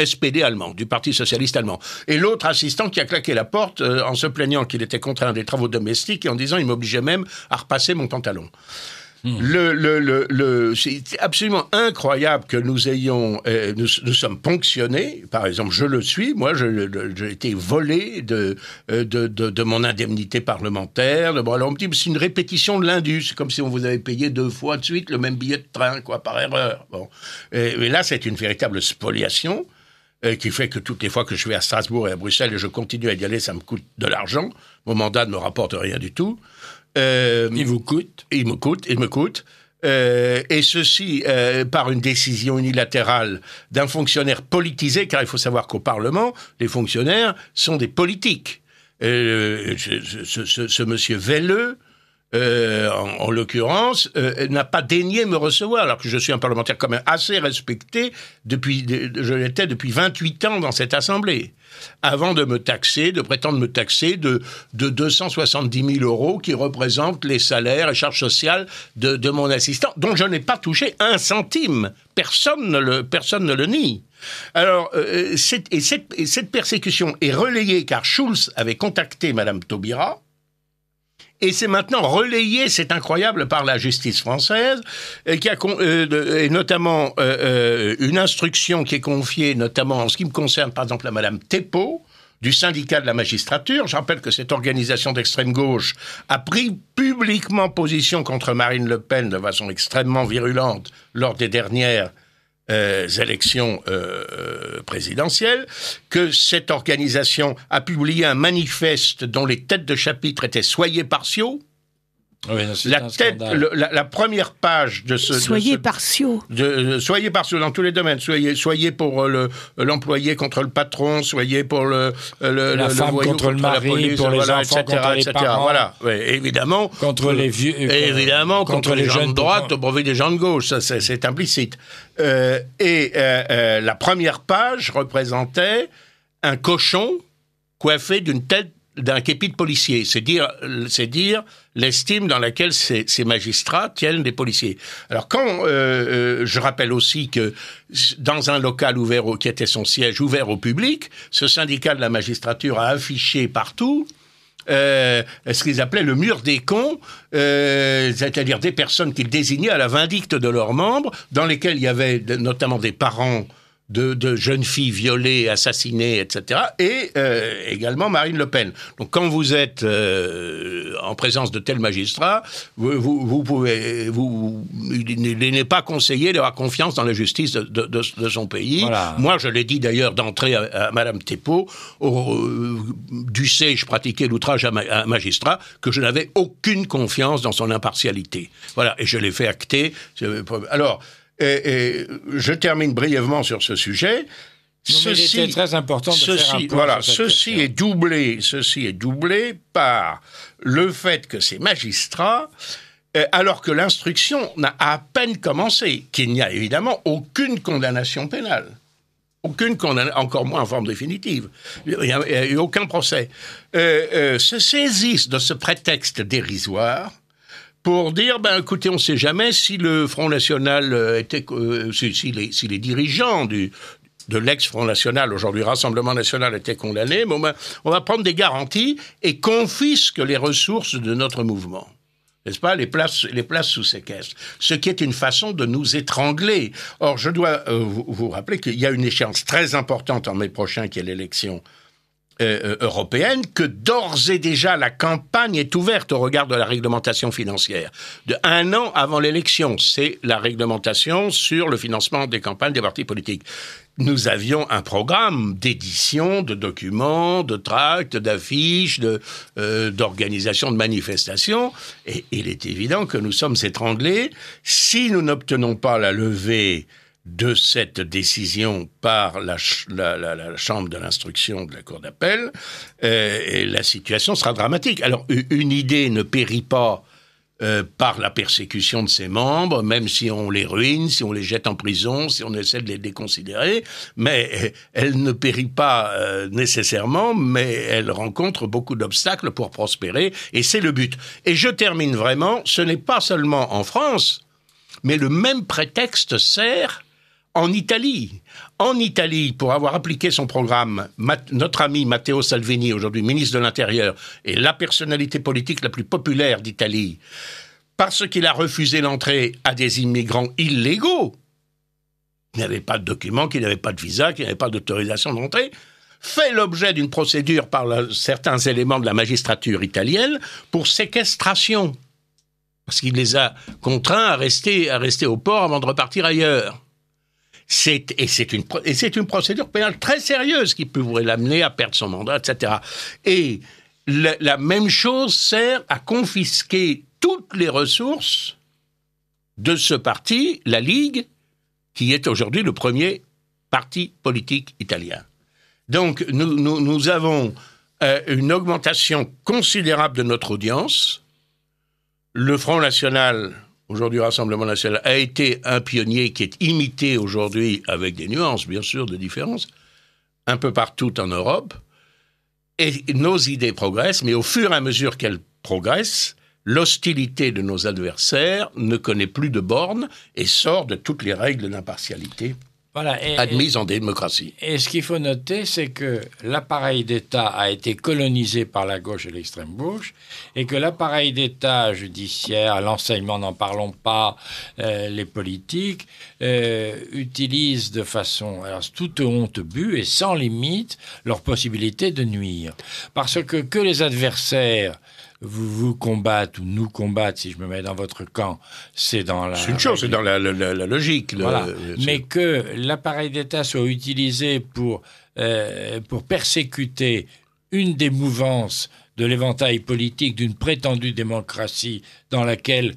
SPD allemand, du Parti socialiste allemand. Et l'autre assistant qui a claqué la porte en se plaignant qu'il était contraint des travaux domestiques et en disant il m'obligeait même à repasser mon pantalon. Hmm. Le, le, le, c'est absolument incroyable que nous ayons, euh, nous, nous, sommes ponctionnés. Par exemple, je le suis. Moi, j'ai été volé de, euh, de, de, de, mon indemnité parlementaire. Bon, alors on me dit, c'est une répétition de l'Indus. C'est comme si on vous avait payé deux fois de suite le même billet de train, quoi, par erreur. Bon, mais là, c'est une véritable spoliation euh, qui fait que toutes les fois que je vais à Strasbourg et à Bruxelles et je continue à y aller, ça me coûte de l'argent. Mon mandat ne me rapporte rien du tout. Euh, il vous coûte Il me coûte, il me coûte. Euh, et ceci euh, par une décision unilatérale d'un fonctionnaire politisé, car il faut savoir qu'au Parlement, les fonctionnaires sont des politiques. Euh, ce, ce, ce, monsieur Velleux, euh, en, en l'occurrence, euh, n'a pas daigné me recevoir, alors que je suis un parlementaire quand même assez respecté depuis, je l'étais depuis 28 ans dans cette assemblée avant de me taxer, de prétendre me taxer de, de 270 000 euros qui représentent les salaires et charges sociales de, de mon assistant, dont je n'ai pas touché un centime. Personne ne le, personne ne le nie. Alors, euh, cette, et, cette, et cette persécution est relayée car Schulz avait contacté Madame Taubira, et c'est maintenant relayé, c'est incroyable, par la justice française, et, qui a, euh, et notamment euh, euh, une instruction qui est confiée, notamment en ce qui me concerne, par exemple, à Madame Thépeau, du syndicat de la magistrature. Je rappelle que cette organisation d'extrême gauche a pris publiquement position contre Marine Le Pen de façon extrêmement virulente lors des dernières euh, élections euh, présidentielles, que cette organisation a publié un manifeste dont les têtes de chapitre étaient soyez partiaux, la, tête, la, première page de ce. Soyez partiaux. De, soyez partiaux dans tous les domaines. Soyez, soyez pour euh, l'employé contre le patron. Soyez pour le, le la femme contre, le mari, pour les enfants etc., contre les parents. Voilà, évidemment. Contre les vieux. évidemment, contre, les, gens de droite au profit des gens de gauche. Ça, c'est implicite. Euh, et euh, la première page représentait un cochon coiffé d'une tête d'un képi de policier. C'est dire, c'est dire l'estime dans laquelle ces, magistrats tiennent des policiers. Alors quand euh, euh, je rappelle aussi que dans un local ouvert au, qui était son siège ouvert au public, ce syndicat de la magistrature a affiché partout euh, ce qu'ils appelaient le mur des cons, c'est-à-dire des personnes qu'ils désignaient à la vindicte de leurs membres, dans lesquels il y avait notamment des parents de, jeunes filles violées, assassinées, etc. Et euh, également Marine Le Pen. Donc quand vous êtes euh, en présence de tels magistrats, vous, vous, pouvez, vous, il n'est pas conseillé d'avoir confiance dans la justice de, son pays. Moi, je l'ai dit d'ailleurs d'entrée à, Madame Thépeau, au, euh, du C, je pratiquais l'outrage à, un magistrat, que je n'avais aucune confiance dans son impartialité. Voilà, et je l'ai fait acter. Alors, et, je termine brièvement sur ce sujet. ceci, est très important de ceci, faire un voilà, ceci est doublé, ceci est doublé par le fait que ces magistrats, euh, alors que l'instruction n'a à peine commencé, qu'il n'y a évidemment aucune condamnation pénale, aucune condamnation, encore moins en forme définitive, il n'y a, eu aucun procès, euh, euh, se saisissent de ce prétexte dérisoire pour dire, ben écoutez, on ne sait jamais si le Front National euh, était, euh, si, les, dirigeants du, de l'ex-Front National, aujourd'hui Rassemblement National, étaient condamnés, mais on va, prendre des garanties et confisque les ressources de notre mouvement. N'est-ce pas, les places, les places sous séquestre, ce qui est une façon de nous étrangler. Or, je dois euh, vous, vous, rappeler qu'il y a une échéance très importante en mai prochain, qui est l'élection euh, euh, européenne que d'ores et déjà la campagne est ouverte au regard de la réglementation financière. De un an avant l'élection, c'est la réglementation sur le financement des campagnes des partis politiques. Nous avions un programme d'édition de documents, de tracts, d'affiches, de, euh, d'organisation de manifestations, et il est évident que nous sommes étranglés si nous n'obtenons pas la levée de cette décision par la, chambre de l'instruction de la cour d'appel, euh, la situation sera dramatique. Alors une idée ne périt pas euh, par la persécution de ses membres, même si on les ruine, si on les jette en prison, si on essaie de les déconsidérer, mais euh, elle ne périt pas nécessairement, mais elle rencontre beaucoup d'obstacles pour prospérer, et c'est le but. Et je termine vraiment, ce n'est pas seulement en France, mais le même prétexte sert en Italie. En Italie, pour avoir appliqué son programme, notre ami Matteo Salvini, aujourd'hui ministre de l'Intérieur, est la personnalité politique la plus populaire d'Italie, parce qu'il a refusé l'entrée à des immigrants illégaux, qui n'avaient pas de documents, qui n'avaient pas de visa, qui n'avaient pas d'autorisation d'entrée, fait l'objet d'une procédure par certains éléments de la magistrature italienne pour séquestration, parce qu'il les a contraints à rester, à rester au port avant de repartir ailleurs et c'est une, procédure pénale très sérieuse qui pourrait l'amener à perdre son mandat, etc. Et la, même chose sert à confisquer toutes les ressources de ce parti, la Ligue, qui est aujourd'hui le premier parti politique italien. Donc nous, nous, avons euh, une augmentation considérable de notre audience. Le Front National aujourd'hui Rassemblement national, a été un pionnier qui est imité aujourd'hui, avec des nuances bien sûr de différence, un peu partout en Europe. Et nos idées progressent, mais au fur et à mesure qu'elles progressent, l'hostilité de nos adversaires ne connaît plus de bornes et sort de toutes les règles d'impartialité voilà, admise en démocratie. Et ce qu'il faut noter, c'est que l'appareil d'État a été colonisé par la gauche et l'extrême gauche, et que l'appareil d'État judiciaire, l'enseignement, n'en parlons pas, euh, les politiques, euh, utilisent de façon alors, toute honte but et sans limite leur possibilité de nuire. Parce que que les adversaires vous vous combattent ou nous combattent, si je me mets dans votre camp, c'est dans la. C'est une chose, c'est dans la, logique. Voilà. Mais que l'appareil d'État soit utilisé pour, euh, pour persécuter une des mouvances de l'éventail politique d'une prétendue démocratie dans laquelle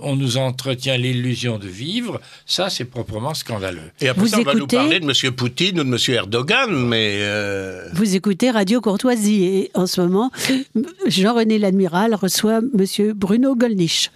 on nous entretient l'illusion de vivre, ça c'est proprement scandaleux. Et après vous ça, on va nous parler de M. Poutine ou de M. Erdogan, mais... Euh, vous écoutez Radio Courtoisie et en ce moment, Jean-René L'Admiral reçoit M. Bruno Gollnisch.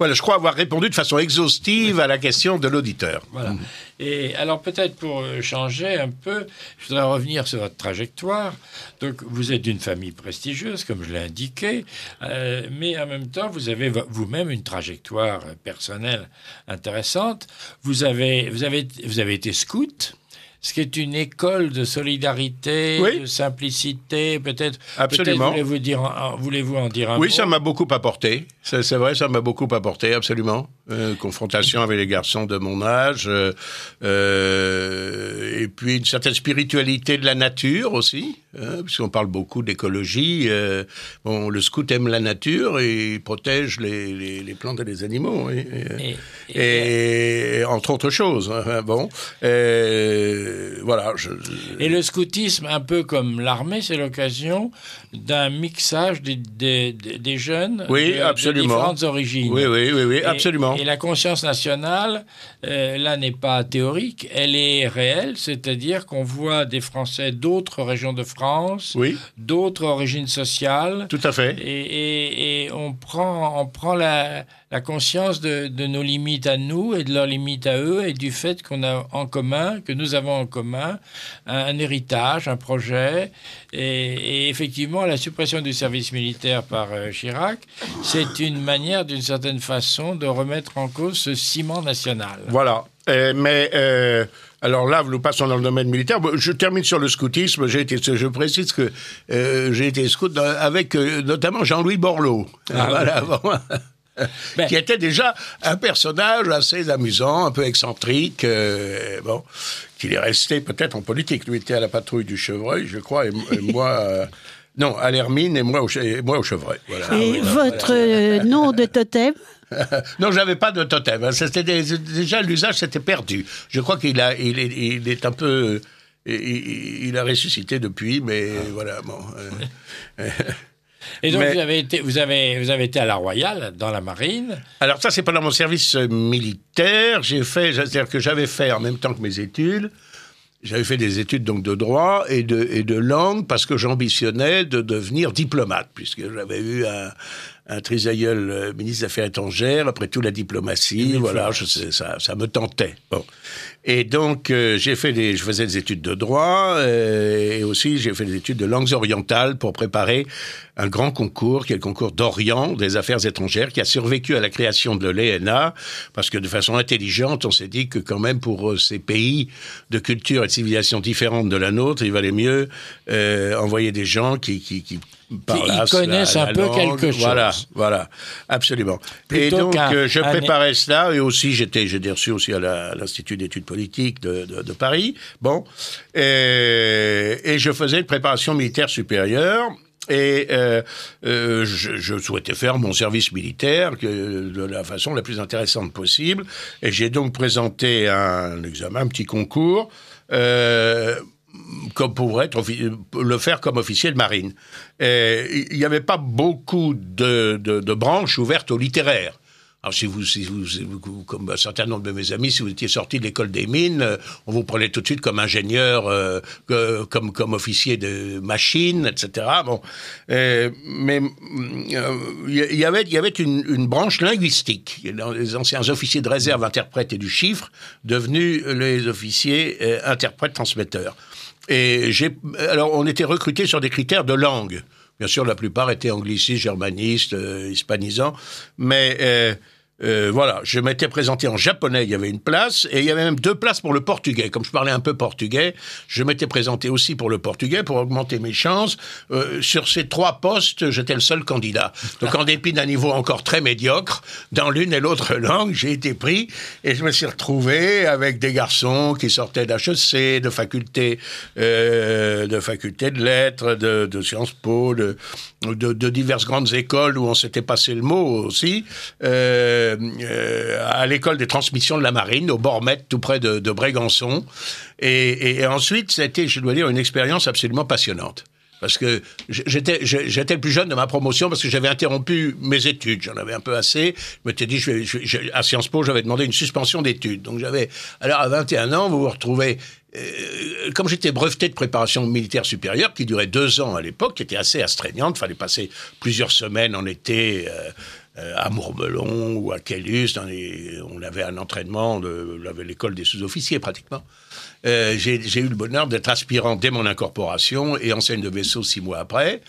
Voilà, je crois avoir répondu de façon exhaustive à la question de l'auditeur. Voilà. Et alors peut-être pour euh, changer un peu, je voudrais revenir sur votre trajectoire. Donc vous êtes d'une famille prestigieuse, comme je l'ai indiqué, euh, mais en même temps vous avez vous-même une trajectoire personnelle intéressante. Vous avez vous avez vous avez été scout ce qui est une école de solidarité, de simplicité, peut-être. Absolument. Peut voulez-vous dire, voulez-vous en dire un mot Oui, ça m'a beaucoup apporté. C'est vrai, ça m'a beaucoup apporté, absolument. Euh, confrontation avec les garçons de mon âge, euh, euh, et puis une certaine spiritualité de la nature aussi, hein, puisqu'on parle beaucoup d'écologie. Euh, bon, le scout aime la nature et il protège les, les, les plantes et les animaux, et, et, et, entre autres choses. Hein, bon, voilà. Je, et le scoutisme, un peu comme l'armée, c'est l'occasion d'un mixage des, des, des jeunes oui, de, absolument. de différentes origines. Oui, oui, oui, oui absolument. Et la conscience nationale, euh, là, n'est pas théorique, elle est réelle, c'est-à-dire qu'on voit des Français d'autres régions de France, oui. d'autres origines sociales. Tout à fait. Et, et, et on prend, on prend la, la conscience de, de, nos limites à nous et de leurs limites à eux et du fait qu'on a en commun, que nous avons en commun un, un héritage, un projet. Et, et, effectivement, la suppression du service militaire par euh, Chirac, c'est une manière, d'une certaine façon, de remettre en cause ce ciment national. Voilà. Euh, mais euh, alors là, nous passons dans le domaine militaire. Je termine sur le scoutisme. J'ai été, je précise que euh, j'ai été scout avec euh, notamment Jean-Louis Borloo. Ah, voilà. Bon. Ben. qui était déjà un personnage assez amusant, un peu excentrique, euh, bon, qu'il est resté peut-être en politique. Lui était à la patrouille du chevreuil, je crois, et, et moi. Euh, non, à l'hermine et moi au, et moi au chevreuil. Voilà. Et voilà, votre nom de totem? non, j'avais pas de totem. C'était déjà l'usage s'était perdu. Je crois qu'il a, il est, il est un peu, il, il, a ressuscité depuis, mais ah. voilà. Bon. Euh, et donc, Mais, vous, avez été, vous, avez, vous avez été à la Royale, dans la marine Alors, ça, c'est pendant mon service militaire. J'ai fait, c'est-à-dire que j'avais fait en même temps que mes études. J'avais fait des études donc de droit et de, et de langue parce que j'ambitionnais de devenir diplomate, puisque j'avais eu un, un trisaïeul euh, ministre des Affaires étrangères, après tout la diplomatie, voilà, je sais, ça, ça me tentait. Bon. Et donc, euh, j'ai fait des, je faisais des études de droit euh, et aussi j'ai fait des études de langues orientales pour préparer un grand concours qui est le concours d'Orient des affaires étrangères qui a survécu à la création de l'ENA parce que de façon intelligente, on s'est dit que quand même pour ces pays de culture et de civilisation différentes de la nôtre, il valait mieux envoyer des gens qui, qui, qui ils connaissent la, la un peu langue. quelque chose. Voilà, voilà, absolument. Plutôt et donc, euh, je préparais cela, et aussi, j'étais, j'ai reçu aussi à l'Institut d'études politiques de, de, de, Paris. Bon, et, et je faisais une préparation militaire supérieure. Et euh, euh, je, je, souhaitais faire mon service militaire que, de la façon la plus intéressante possible. Et j'ai donc présenté un examen, un petit concours. Euh, comme pour le faire comme officier de marine. Il n'y avait pas beaucoup de, branches ouvertes au littéraire. Alors si vous, comme un certain nombre de mes amis, si vous étiez sorti de l'école des mines, euh, on vous prenait tout de suite comme ingénieur, euh, comme officier de machine, etc. Bon, euh, mais il y avait une, branche linguistique. Les anciens officiers de réserve, interprètes et du chiffre, devenus les officiers interprètes transmetteurs. Et j'ai alors on était recrutés sur des critères de langue. Bien sûr, la plupart étaient anglicistes, germanistes, euh, hispanisants, mais euh, voilà, je m'étais présenté en japonais, il y avait une place, et il y avait même deux places pour le portugais. Comme je parlais un peu portugais, je m'étais présenté aussi pour le portugais pour augmenter mes chances. Euh, sur ces trois postes, j'étais le seul candidat. Donc en dépit d'un niveau encore très médiocre, dans l'une et l'autre langue, j'ai été pris, et je me suis retrouvé avec des garçons qui sortaient d'HEC, de faculté, euh, de faculté de lettres, de, de Sciences Po, de, de, de, diverses grandes écoles où on s'était passé le mot aussi. Euh, euh, à l'école des transmissions de la marine, au Bormet, tout près de, Brégançon. Et, ensuite, ça a été, je dois dire, une expérience absolument passionnante parce que j'étais le plus jeune de ma promotion parce que j'avais interrompu mes études, j'en avais un peu assez. Je m'étais dit, à Sciences Po, j'avais demandé une suspension d'études. Donc j'avais, alors à 21 ans, vous vous retrouvez, euh, comme j'étais breveté de préparation militaire supérieure, qui durait deux ans à l'époque, qui était assez astreignante, fallait passer plusieurs semaines en été. Euh, euh, à Mourmelon ou à Kellus, on avait un entraînement, de, l'école des sous-officiers pratiquement. Euh, j'ai eu le bonheur d'être aspirant dès mon incorporation et enseigne de vaisseau six mois après.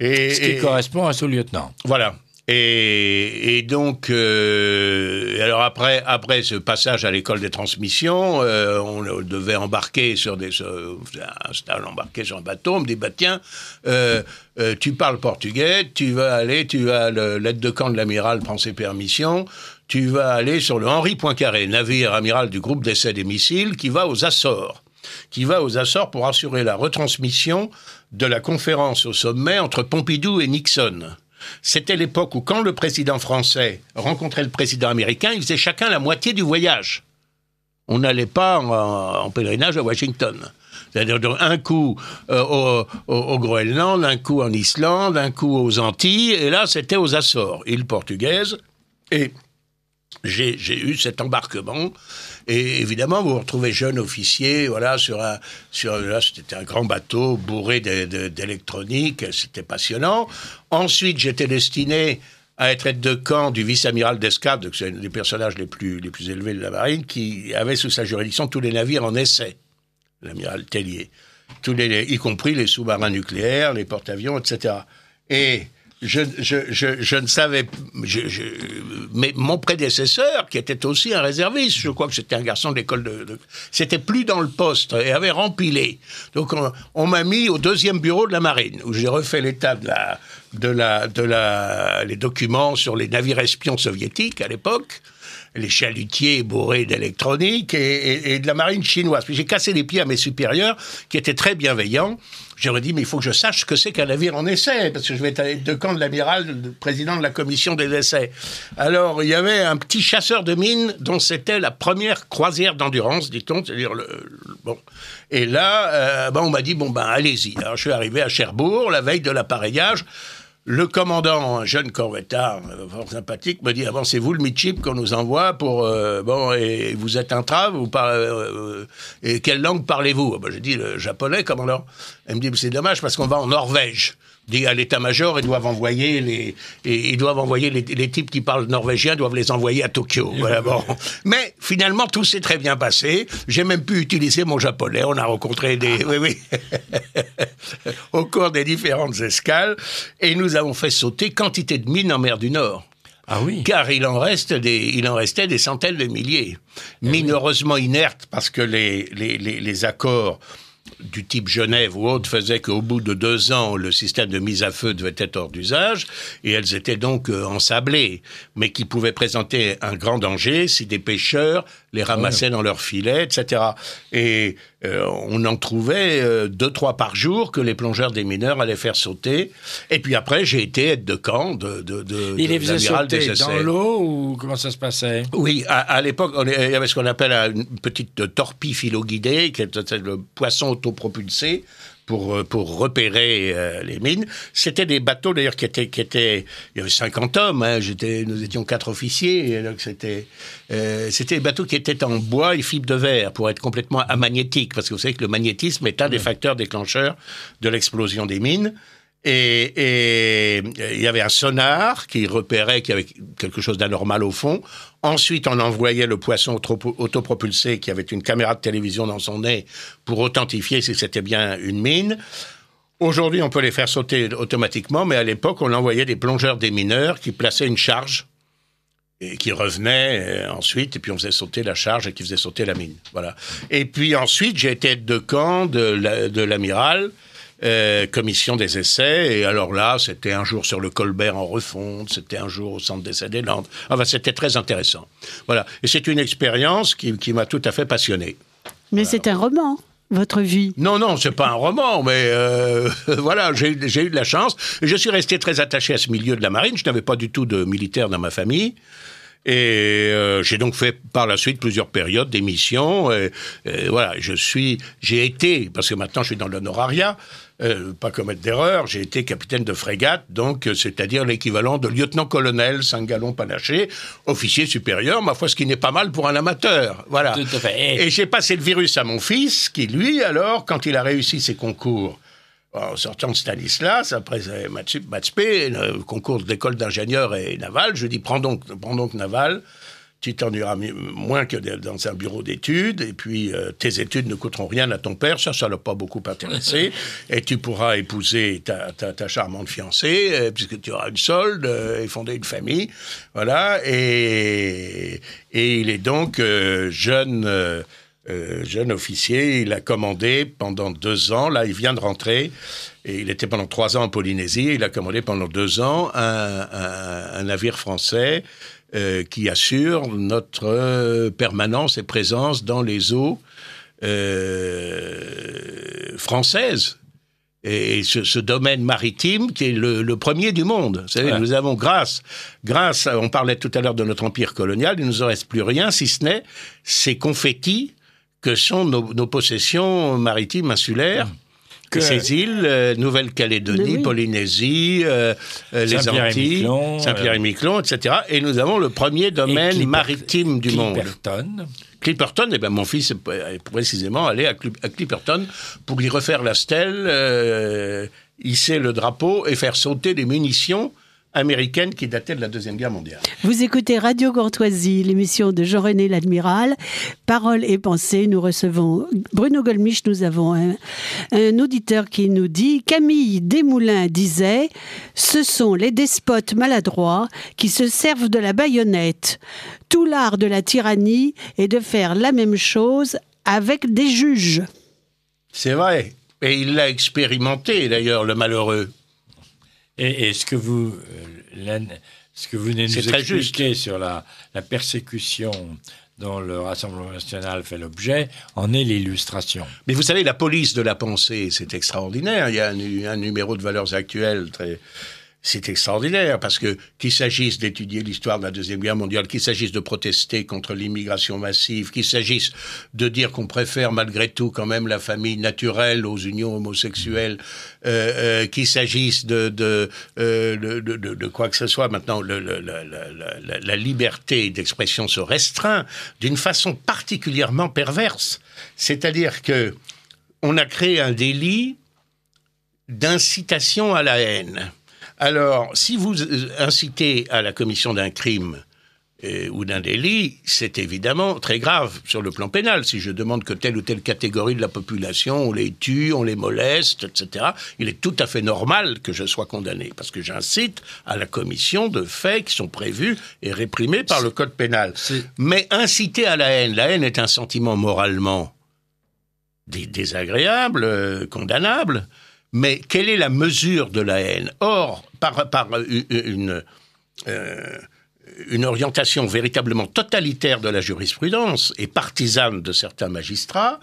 Et, Ce qui correspond à sous-lieutenant. Voilà. Et, donc, euh, alors après, après ce passage à l'école des transmissions, euh, on devait embarquer sur des, un stage embarqué sur un bateau. On me dit, bah tiens, euh, tu parles portugais, tu vas aller, tu as l'aide de camp de l'amiral prend ses permissions, tu vas aller sur le Henri Poincaré, navire amiral du groupe d'essai des missiles, qui va aux Açores, qui va aux Açores pour assurer la retransmission de la conférence au sommet entre Pompidou et Nixon. C'était l'époque où quand le président français rencontrait le président américain, ils faisaient chacun la moitié du voyage. On n'allait pas en, pèlerinage à Washington. C'est-à-dire un coup euh, au, Groenland, un coup en Islande, un coup aux Antilles, et là c'était aux Açores, île portugaise. Et j'ai eu cet embarquement et évidemment, vous vous retrouvez jeune officier, voilà, sur un, sur là, c'était un grand bateau bourré d'électronique, c'était passionnant. Ensuite, j'étais destiné à être aide de camp du vice-amiral d'escadre, c'est un des personnages les plus, les plus élevés de la marine, qui avait sous sa juridiction tous les navires en essai, l'amiral Tellier, tous les, y compris les sous-marins nucléaires, les porte-avions, etc. Et je, ne savais, mais mon prédécesseur, qui était aussi un réserviste, je crois que c'était un garçon de l'école de, c'était plus dans le poste et avait rempilé. Donc on, m'a mis au deuxième bureau de la marine où j'ai refait l'état de la, de la, de la, les documents sur les navires espions soviétiques à l'époque les chalutiers bourrés d'électronique et, de la marine chinoise. Puis j'ai cassé les pieds à mes supérieurs qui étaient très bienveillants J'aurais dit, mais il faut que je sache ce que c'est qu'un navire en essai, parce que je vais être de camp de l'amiral, le président de la commission des essais. Alors, il y avait un petit chasseur de mines dont c'était la première croisière d'endurance, dit-on, c'est-à-dire le, bon. Et là, euh, ben, on m'a dit, bon ben, allez-y. Alors, je suis arrivé à Cherbourg la veille de l'appareillage. Le commandant, un jeune corvettard, euh, fort sympathique, me dit ah bon, c'est vous le midship qu'on nous envoie pour euh, bon et vous êtes un trave vous parlez euh, et quelle langue parlez-vous? Ben, J'ai dit le japonais, commandant. Elle me dit c'est dommage parce qu'on va en Norvège à l'état-major, ils doivent envoyer les, ils doivent envoyer les, types qui parlent norvégien doivent les envoyer à Tokyo. Voilà, bon. Mais finalement, tout s'est très bien passé. J'ai même pu utiliser mon japonais. On a rencontré des, oui, oui, au cours des différentes escales, et nous avons fait sauter quantité de mines en mer du Nord. Ah oui. Car il en reste des, il en restait des centaines de milliers. Eh mines heureusement inertes parce que les, les, les, les accords du type Genève ou autre faisait qu'au bout de deux ans, le système de mise à feu devait être hors d'usage, et elles étaient donc euh, ensablées, mais qui pouvaient présenter un grand danger si des pêcheurs les ramassaient dans leurs filets, etc. Et euh, on en trouvait euh, deux, trois par jour que les plongeurs des mineurs allaient faire sauter. Et puis après, j'ai été aide de camp de, de, de Il les faisait sauter dans l'eau ou comment ça se passait? Oui, à, l'époque, il y avait ce qu'on appelle une petite torpille philo-guidée, qui était le poisson autopropulsé pour, euh, pour repérer euh, les mines. C'était des bateaux d'ailleurs qui étaient, qui étaient, il y avait 50 hommes, hein, j'étais, nous étions quatre officiers, donc c'était, euh, c'était des bateaux qui étaient en bois et fibre de verre pour être complètement amagnétiques, parce que vous savez que le magnétisme est un des facteurs déclencheurs de l'explosion des mines. Et, il y avait un sonar qui repérait qu'il y avait quelque chose d'anormal au fond. Ensuite, on envoyait le poisson autopropulsé qui avait une caméra de télévision dans son nez pour authentifier si c'était bien une mine. Aujourd'hui, on peut les faire sauter automatiquement, mais à l'époque, on envoyait des plongeurs des mineurs qui plaçaient une charge et qui revenait euh, ensuite, et puis on faisait sauter la charge et qui faisait sauter la mine. Voilà. Et puis ensuite, j'ai été de camp de l'amiral, euh, commission des essais, et alors là, c'était un jour sur le Colbert en refonte, c'était un jour au centre d'essais des Landes. Enfin, c'était très intéressant. Voilà. Et c'est une expérience qui, qui m'a tout à fait passionné. Mais c'est un roman votre vie Non, non, c'est pas un roman, mais euh, voilà, j'ai eu de la chance. Je suis resté très attaché à ce milieu de la marine. Je n'avais pas du tout de militaire dans ma famille. Et euh, j'ai donc fait par la suite plusieurs périodes d'émissions. Et, voilà, je suis, j'ai été, parce que maintenant je suis dans l'honorariat, euh, pas commettre d'erreur, j'ai été capitaine de frégate, donc euh, c'est-à-dire l'équivalent de lieutenant-colonel, 5 gallons panaché, officier supérieur, ma foi, ce qui n'est pas mal pour un amateur. Voilà. Et j'ai passé le virus à mon fils, qui lui, alors, quand il a réussi ses concours, en sortant de Stanislas, après Matspé, le concours d'école d'ingénieur et naval, je dis prends donc, prends donc naval tu t'ennuieras moins que dans un bureau d'études, et puis euh, tes études ne coûteront rien à ton père, ça, ça l'a pas beaucoup intéressé, et tu pourras épouser ta, ta, charmante fiancée, euh, puisque tu auras une solde, euh, et fonder une famille, voilà, et, et il est donc jeune... jeune officier, il a commandé pendant deux ans, là il vient de rentrer, et il était pendant trois ans en Polynésie, il a commandé pendant deux ans un, un navire français euh, qui assure notre euh, permanence et présence dans les eaux euh, françaises. Et ce, domaine maritime qui est le, premier du monde. Vous savez, nous avons grâce, grâce, on parlait tout à l'heure de notre empire colonial, il ne nous en reste plus rien si ce n'est ces confettis que sont nos, possessions maritimes insulaires. Mmh que ces îles, euh, Nouvelle-Calédonie, Polynésie, euh, euh, les Antilles, Saint-Pierre-et-Miquelon, etc. Et nous avons le premier domaine maritime du monde. Clipperton. Clipperton, eh ben mon fils est précisément allé à, Clipperton pour y refaire la stèle, hisser le drapeau et faire sauter des munitions américaine qui datait de la Deuxième Guerre mondiale. Vous écoutez Radio Gantoisie, l'émission de Jean-René l'Admiral. Parole et pensée, nous recevons Bruno Golmich, nous avons un, auditeur qui nous dit Camille Desmoulins disait Ce sont les despotes maladroits qui se servent de la baïonnette. Tout l'art de la tyrannie est de faire la même chose avec des juges. C'est vrai. Et il l'a expérimenté, d'ailleurs, le malheureux. Et, ce que vous, euh, ce que vous venez nous expliquer sur la, persécution dont le Rassemblement national fait l'objet en est l'illustration. Mais vous savez, la police de la pensée, c'est extraordinaire. Il y a un, un, numéro de valeurs actuelles très, c'est extraordinaire parce que qu'il s'agisse d'étudier l'histoire de la Deuxième Guerre mondiale, qu'il s'agisse de protester contre l'immigration massive, qu'il s'agisse de dire qu'on préfère malgré tout quand même la famille naturelle aux unions homosexuelles, euh, euh, qu'il s'agisse de de, euh, de, de, de, quoi que ce soit, maintenant le, le, la, la, la liberté d'expression se restreint d'une façon particulièrement perverse. C'est-à-dire que on a créé un délit d'incitation à la haine. Alors, si vous incitez à la commission d'un crime euh, ou d'un délit, c'est évidemment très grave sur le plan pénal. Si je demande que telle ou telle catégorie de la population, on les tue, on les moleste, etc., il est tout à fait normal que je sois condamné, parce que j'incite à la commission de faits qui sont prévus et réprimés par le code pénal. Mais inciter à la haine, la haine est un sentiment moralement désagréable, euh, condamnable. Mais quelle est la mesure de la haine Or, par, une, euh, une orientation véritablement totalitaire de la jurisprudence et partisane de certains magistrats,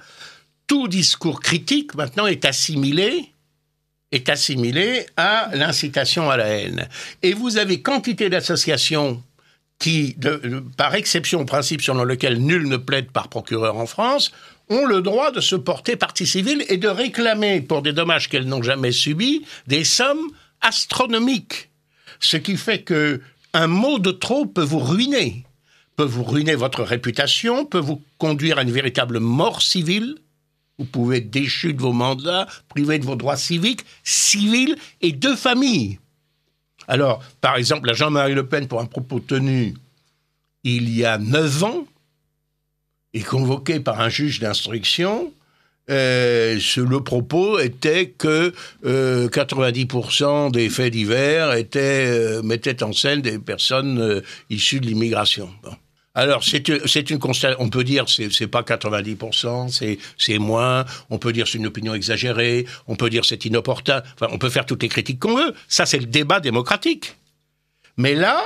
tout discours critique maintenant est assimilé est assimilé à l'incitation à la haine. Et vous avez quantité d'associations qui, par exception au principe selon lequel nul ne plaide par procureur en France, ont le droit de se porter partie civile et de réclamer, pour des dommages qu'elles n'ont jamais subis, des sommes astronomiques. Ce qui fait que un mot de trop peut vous ruiner, peut vous ruiner votre réputation, peut vous conduire à une véritable mort civile. Vous pouvez être déchu de vos mandats, privé de vos droits civiques, civils et de famille. Alors, par exemple, la Jean-Marie Le Pen, pour un propos tenu il y a neuf ans, est convoqué par un juge d'instruction euh, le propos était que 90% des faits divers étaient, mettaient en scène des personnes issues de l'immigration. Alors, c'est une constatation. On peut dire c'est c'est pas 90%, c'est moins. On peut dire c'est une opinion exagérée. On peut dire c'est inopportun. Enfin, on peut faire toutes les critiques qu'on veut. Ça, c'est le débat démocratique. Mais là,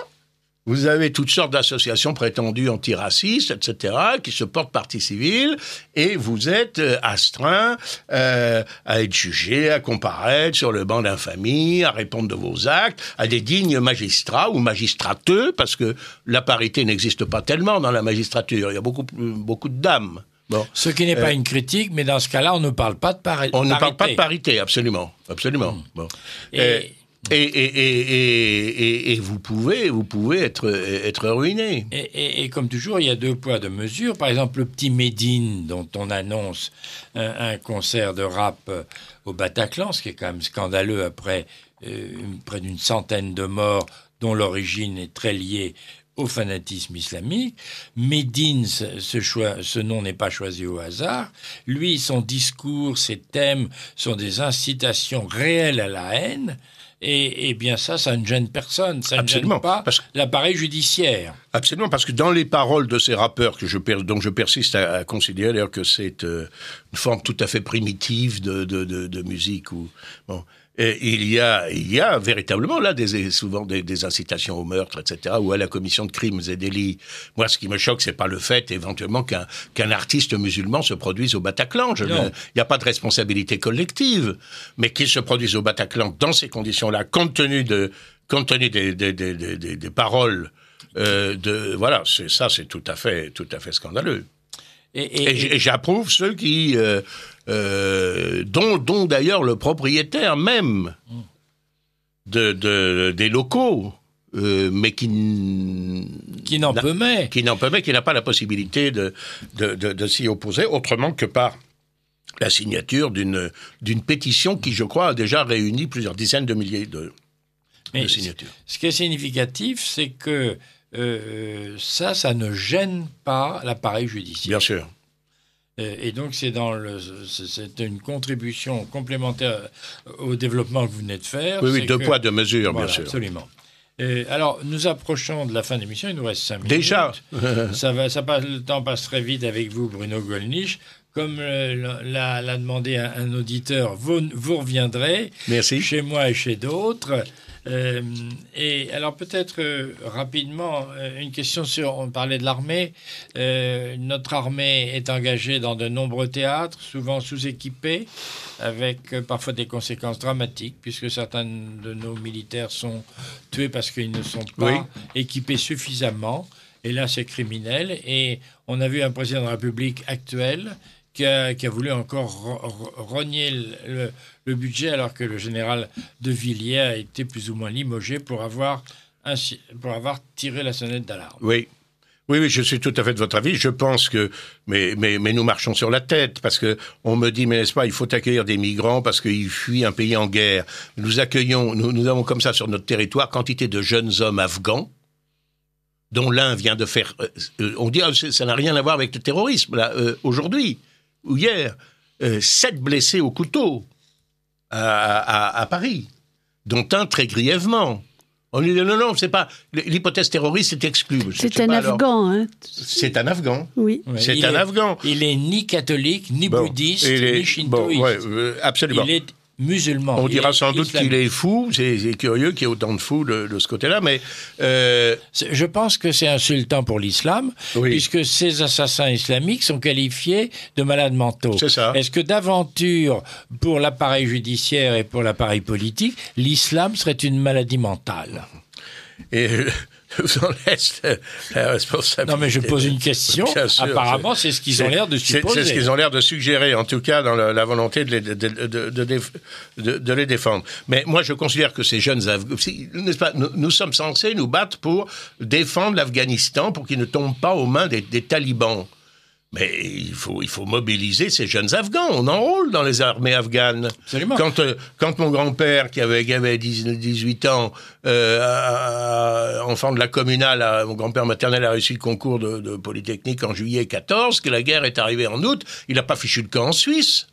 vous avez toutes sortes d'associations prétendues antiracistes, etc., qui se portent partie civile, et vous êtes euh, astreint euh, à être jugé, à comparaître sur le banc d'infamie, à répondre de vos actes, à des dignes magistrats ou magistrateux, parce que la parité n'existe pas tellement dans la magistrature. Il y a beaucoup, beaucoup de dames. Bon. Ce qui n'est pas euh, une critique, mais dans ce cas-là, on ne parle pas de parité. On ne parle pas de parité, absolument, absolument. Hmm. Bon. Et, et, et, et, vous pouvez, vous pouvez être, être ruiné. Et, comme toujours, il y a deux poids, deux mesures. Par exemple, le petit Médine, dont on annonce un, concert de rap au Bataclan, ce qui est quand même scandaleux après euh, près d'une centaine de morts dont l'origine est très liée au fanatisme islamique. Médine, ce, choix, ce nom n'est pas choisi au hasard. Lui, son discours, ses thèmes sont des incitations réelles à la haine. Et, bien ça, ça ne gêne personne, ça ne gêne pas l'appareil judiciaire. Absolument, parce que dans les paroles de ces rappeurs que je, dont je persiste à, considérer que c'est euh, une forme tout à fait primitive de, de, de musique, ou, bon, il y a, il y a véritablement là des, souvent des, incitations au meurtre, etc., ou à la commission de crimes et délits. Moi, ce qui me choque, c'est pas le fait éventuellement qu'un qu'un artiste musulman se produise au Bataclan. il n'y a pas de responsabilité collective, mais qu'il se produise au Bataclan dans ces conditions-là, compte tenu de compte tenu des, des, des, des paroles euh, de voilà, c'est ça, c'est tout à fait tout à fait scandaleux. Et, j'approuve ceux qui, euh, euh, dont, dont d'ailleurs le propriétaire même de, de des locaux, euh, mais qui qui n'en peut mais qui n'en peut mais qui n'a pas la possibilité de de, de, s'y opposer autrement que par la signature d'une d'une pétition qui, je crois, a déjà réuni plusieurs dizaines de milliers de, de signatures. Ce qui est significatif, c'est que euh, ça, ça ne gêne pas l'appareil judiciaire. Bien sûr. Euh, et donc c'est dans le, c'est une contribution complémentaire au développement que vous venez de faire. Oui, oui, deux poids, deux mesures, bien sûr. Absolument. alors, nous approchons de la fin de l'émission, il nous reste cinq minutes. Déjà ça va, ça passe, Le temps passe très vite avec vous, Bruno Gollnisch. Comme euh, l'a demandé un, un auditeur, vous, vous reviendrez Merci. chez moi et chez d'autres. Euh, et alors peut-être euh, rapidement euh, une question sur, on parlait de l'armée. notre armée est engagée dans de nombreux théâtres, souvent sous-équipés, avec parfois des conséquences dramatiques, puisque certains de nos militaires sont tués parce qu'ils ne sont pas équipés suffisamment. Et là, c'est criminel. Et on a vu un président de la République actuel qui a, voulu encore rogner le, budget alors que le général de Villiers a été plus ou moins limogé pour avoir, pour avoir tiré la sonnette d'alarme. Oui. Oui, je suis tout à fait de votre avis. Je pense que, mais, mais, mais nous marchons sur la tête parce que on me dit, mais n'est-ce pas, il faut accueillir des migrants parce qu'ils fuient un pays en guerre. Nous accueillons, nous, nous avons comme ça sur notre territoire quantité de jeunes hommes afghans dont l'un vient de faire. Euh, euh, on dit, ah, ça n'a rien à voir avec le terrorisme là euh, aujourd'hui ou hier, euh, sept blessés au couteau à, Paris, dont un très grièvement. On lui dit non, non, c'est pas. L'hypothèse terroriste est exclue. C'est un Afghan, hein C'est un Afghan. Oui. c'est un Afghan. Il est ni catholique, ni bouddhiste, ni shintoïste. Bon, euh, absolument. Il est musulman. On dira sans doute qu'il est fou, c'est curieux qu'il y ait autant de fous de, ce côté-là, mais... Euh, je pense que c'est insultant pour l'islam, puisque ces assassins islamiques sont qualifiés de malades mentaux. C'est ça. Est-ce que d'aventure, pour l'appareil judiciaire et pour l'appareil politique, l'islam serait une maladie mentale? Et vous en laisse la responsabilité. Non, mais je pose une question. Apparemment, c'est ce qu'ils ont l'air de supposer. C'est ce qu'ils ont l'air de suggérer, en tout cas, dans la, volonté de les, de, les, défendre. Mais moi, je considère que ces jeunes n'est-ce pas, nous, sommes censés nous battre pour défendre l'Afghanistan, pour qu'il ne tombe pas aux mains des, talibans. Mais il faut, il faut mobiliser ces jeunes Afghans. On enrôle dans les armées afghanes. Quand, euh, quand mon grand-père, qui avait, avait 18 ans, euh, enfant de la communale, mon grand-père maternel a réussi le concours de, de Polytechnique en juillet 14, que la guerre est arrivée en août, il n'a pas fichu le camp en Suisse.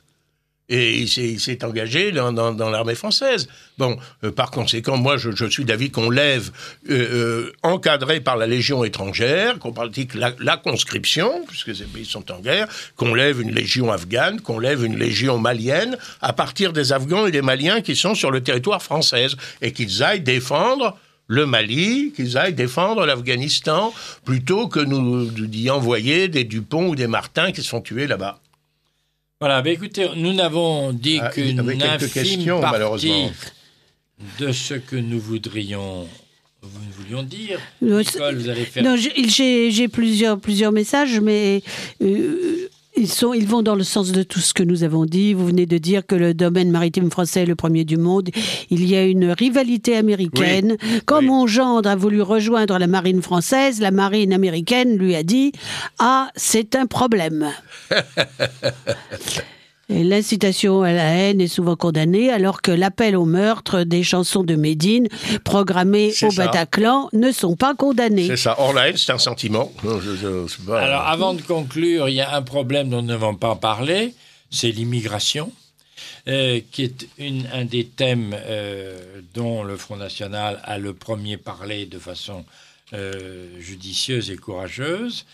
Et il s'est engagé dans, l'armée française. Bon, euh, par conséquent, moi, je, suis d'avis qu'on lève, euh, euh, encadré par la Légion étrangère, qu'on pratique la, conscription, puisque ces pays sont en guerre, qu'on lève une légion afghane, qu'on lève une légion malienne, à partir des Afghans et des Maliens qui sont sur le territoire français, et qu'ils aillent défendre le Mali, qu'ils aillent défendre l'Afghanistan, plutôt que nous d'y envoyer des Dupont ou des Martins qui se font tuer là-bas. Voilà, ben écoutez, nous n'avons dit ah, qu'une infime partie de ce que nous voudrions nous voulions dire. Nicole, vous allez faire... j'ai plusieurs, plusieurs messages, mais euh, ils, sont, ils vont dans le sens de tout ce que nous avons dit. Vous venez de dire que le domaine maritime français est le premier du monde. Il y a une rivalité américaine. Comme mon gendre a voulu rejoindre la marine française, la marine américaine lui a dit Ah, c'est un problème. L'incitation à la haine est souvent condamnée, alors que l'appel au meurtre des chansons de Médine, programmées au Bataclan, ne sont pas condamnées. C'est ça. Or, la haine, c'est un sentiment. Alors, avant de conclure, il y a un problème dont nous n'avons pas parlé, c'est l'immigration. Euh, qui est une, un des thèmes euh, dont le Front National a le premier parlé de façon euh, judicieuse et courageuse.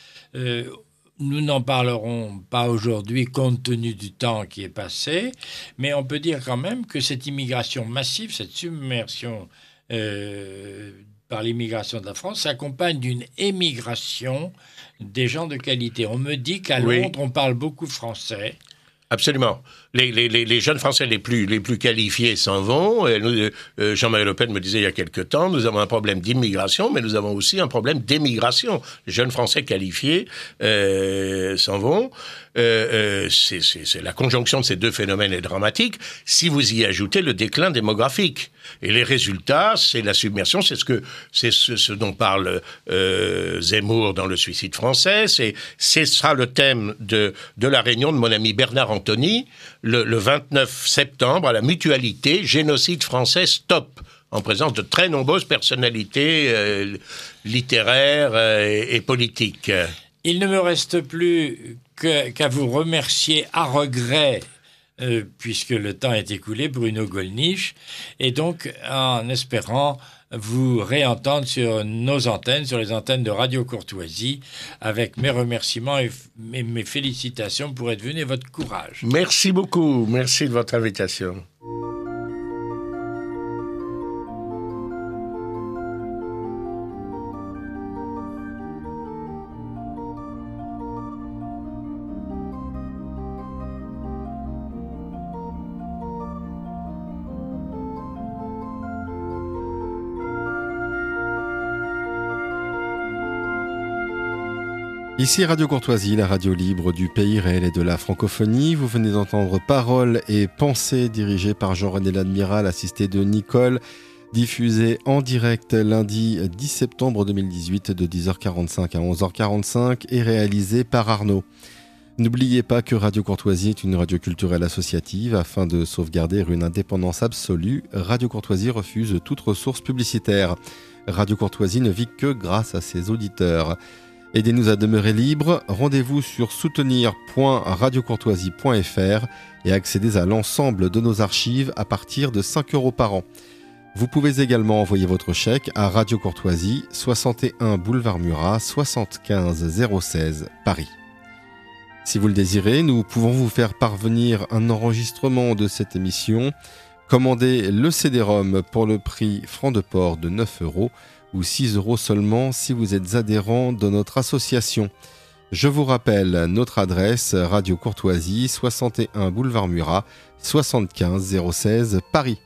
Nous n'en parlerons pas aujourd'hui compte tenu du temps qui est passé, mais on peut dire quand même que cette immigration massive, cette submersion euh, par l'immigration de la France s'accompagne d'une émigration des gens de qualité. On me dit qu'à Londres, on parle beaucoup français. Absolument. Les, les, les, jeunes Français les plus, les plus qualifiés s'en vont. Euh, Jean-Marie Le Pen me disait il y a quelque temps, nous avons un problème d'immigration, mais nous avons aussi un problème d'émigration. Les jeunes Français qualifiés euh, s'en vont. Euh, euh c'est la conjonction de ces deux phénomènes est dramatique. Si vous y ajoutez le déclin démographique et les résultats, c'est la submersion, c'est ce que c'est ce, ce, dont parle euh, Zemmour dans le Suicide français. C'est c'est sera le thème de de la réunion de mon ami Bernard Anthony le, le 29 septembre à la Mutualité génocide français stop en présence de très nombreuses personnalités euh, littéraires euh, et, politiques. Il ne me reste plus qu'à vous remercier à regret euh, puisque le temps est écoulé, Bruno Gollnisch, et donc en espérant vous réentendre sur nos antennes, sur les antennes de Radio Courtoisie, avec mes remerciements et mes félicitations pour être venu et votre courage. Merci beaucoup, merci de votre invitation. Ici Radio Courtoisie, la radio libre du pays réel et de la francophonie. Vous venez d'entendre Paroles et Pensées dirigées par Jean-René L'Admiral, assisté de Nicole, diffusée en direct lundi 10 septembre 2018 de 10h45 à 11h45 et réalisée par Arnaud. N'oubliez pas que Radio Courtoisie est une radio culturelle associative. Afin de sauvegarder une indépendance absolue, Radio Courtoisie refuse toute ressource publicitaire. Radio Courtoisie ne vit que grâce à ses auditeurs. Aidez-nous à demeurer libres. Rendez-vous sur soutenir.radiocourtoisie.fr et accédez à l'ensemble de nos archives à partir de 5 euros par an. Vous pouvez également envoyer votre chèque à Radio Courtoisie, 61 boulevard Murat, 75 016 Paris. Si vous le désirez, nous pouvons vous faire parvenir un enregistrement de cette émission. Commandez le CD-ROM pour le prix franc de port de 9 euros ou 6 euros seulement si vous êtes adhérent de notre association. Je vous rappelle notre adresse Radio Courtoisie 61 boulevard Murat 75 016 Paris.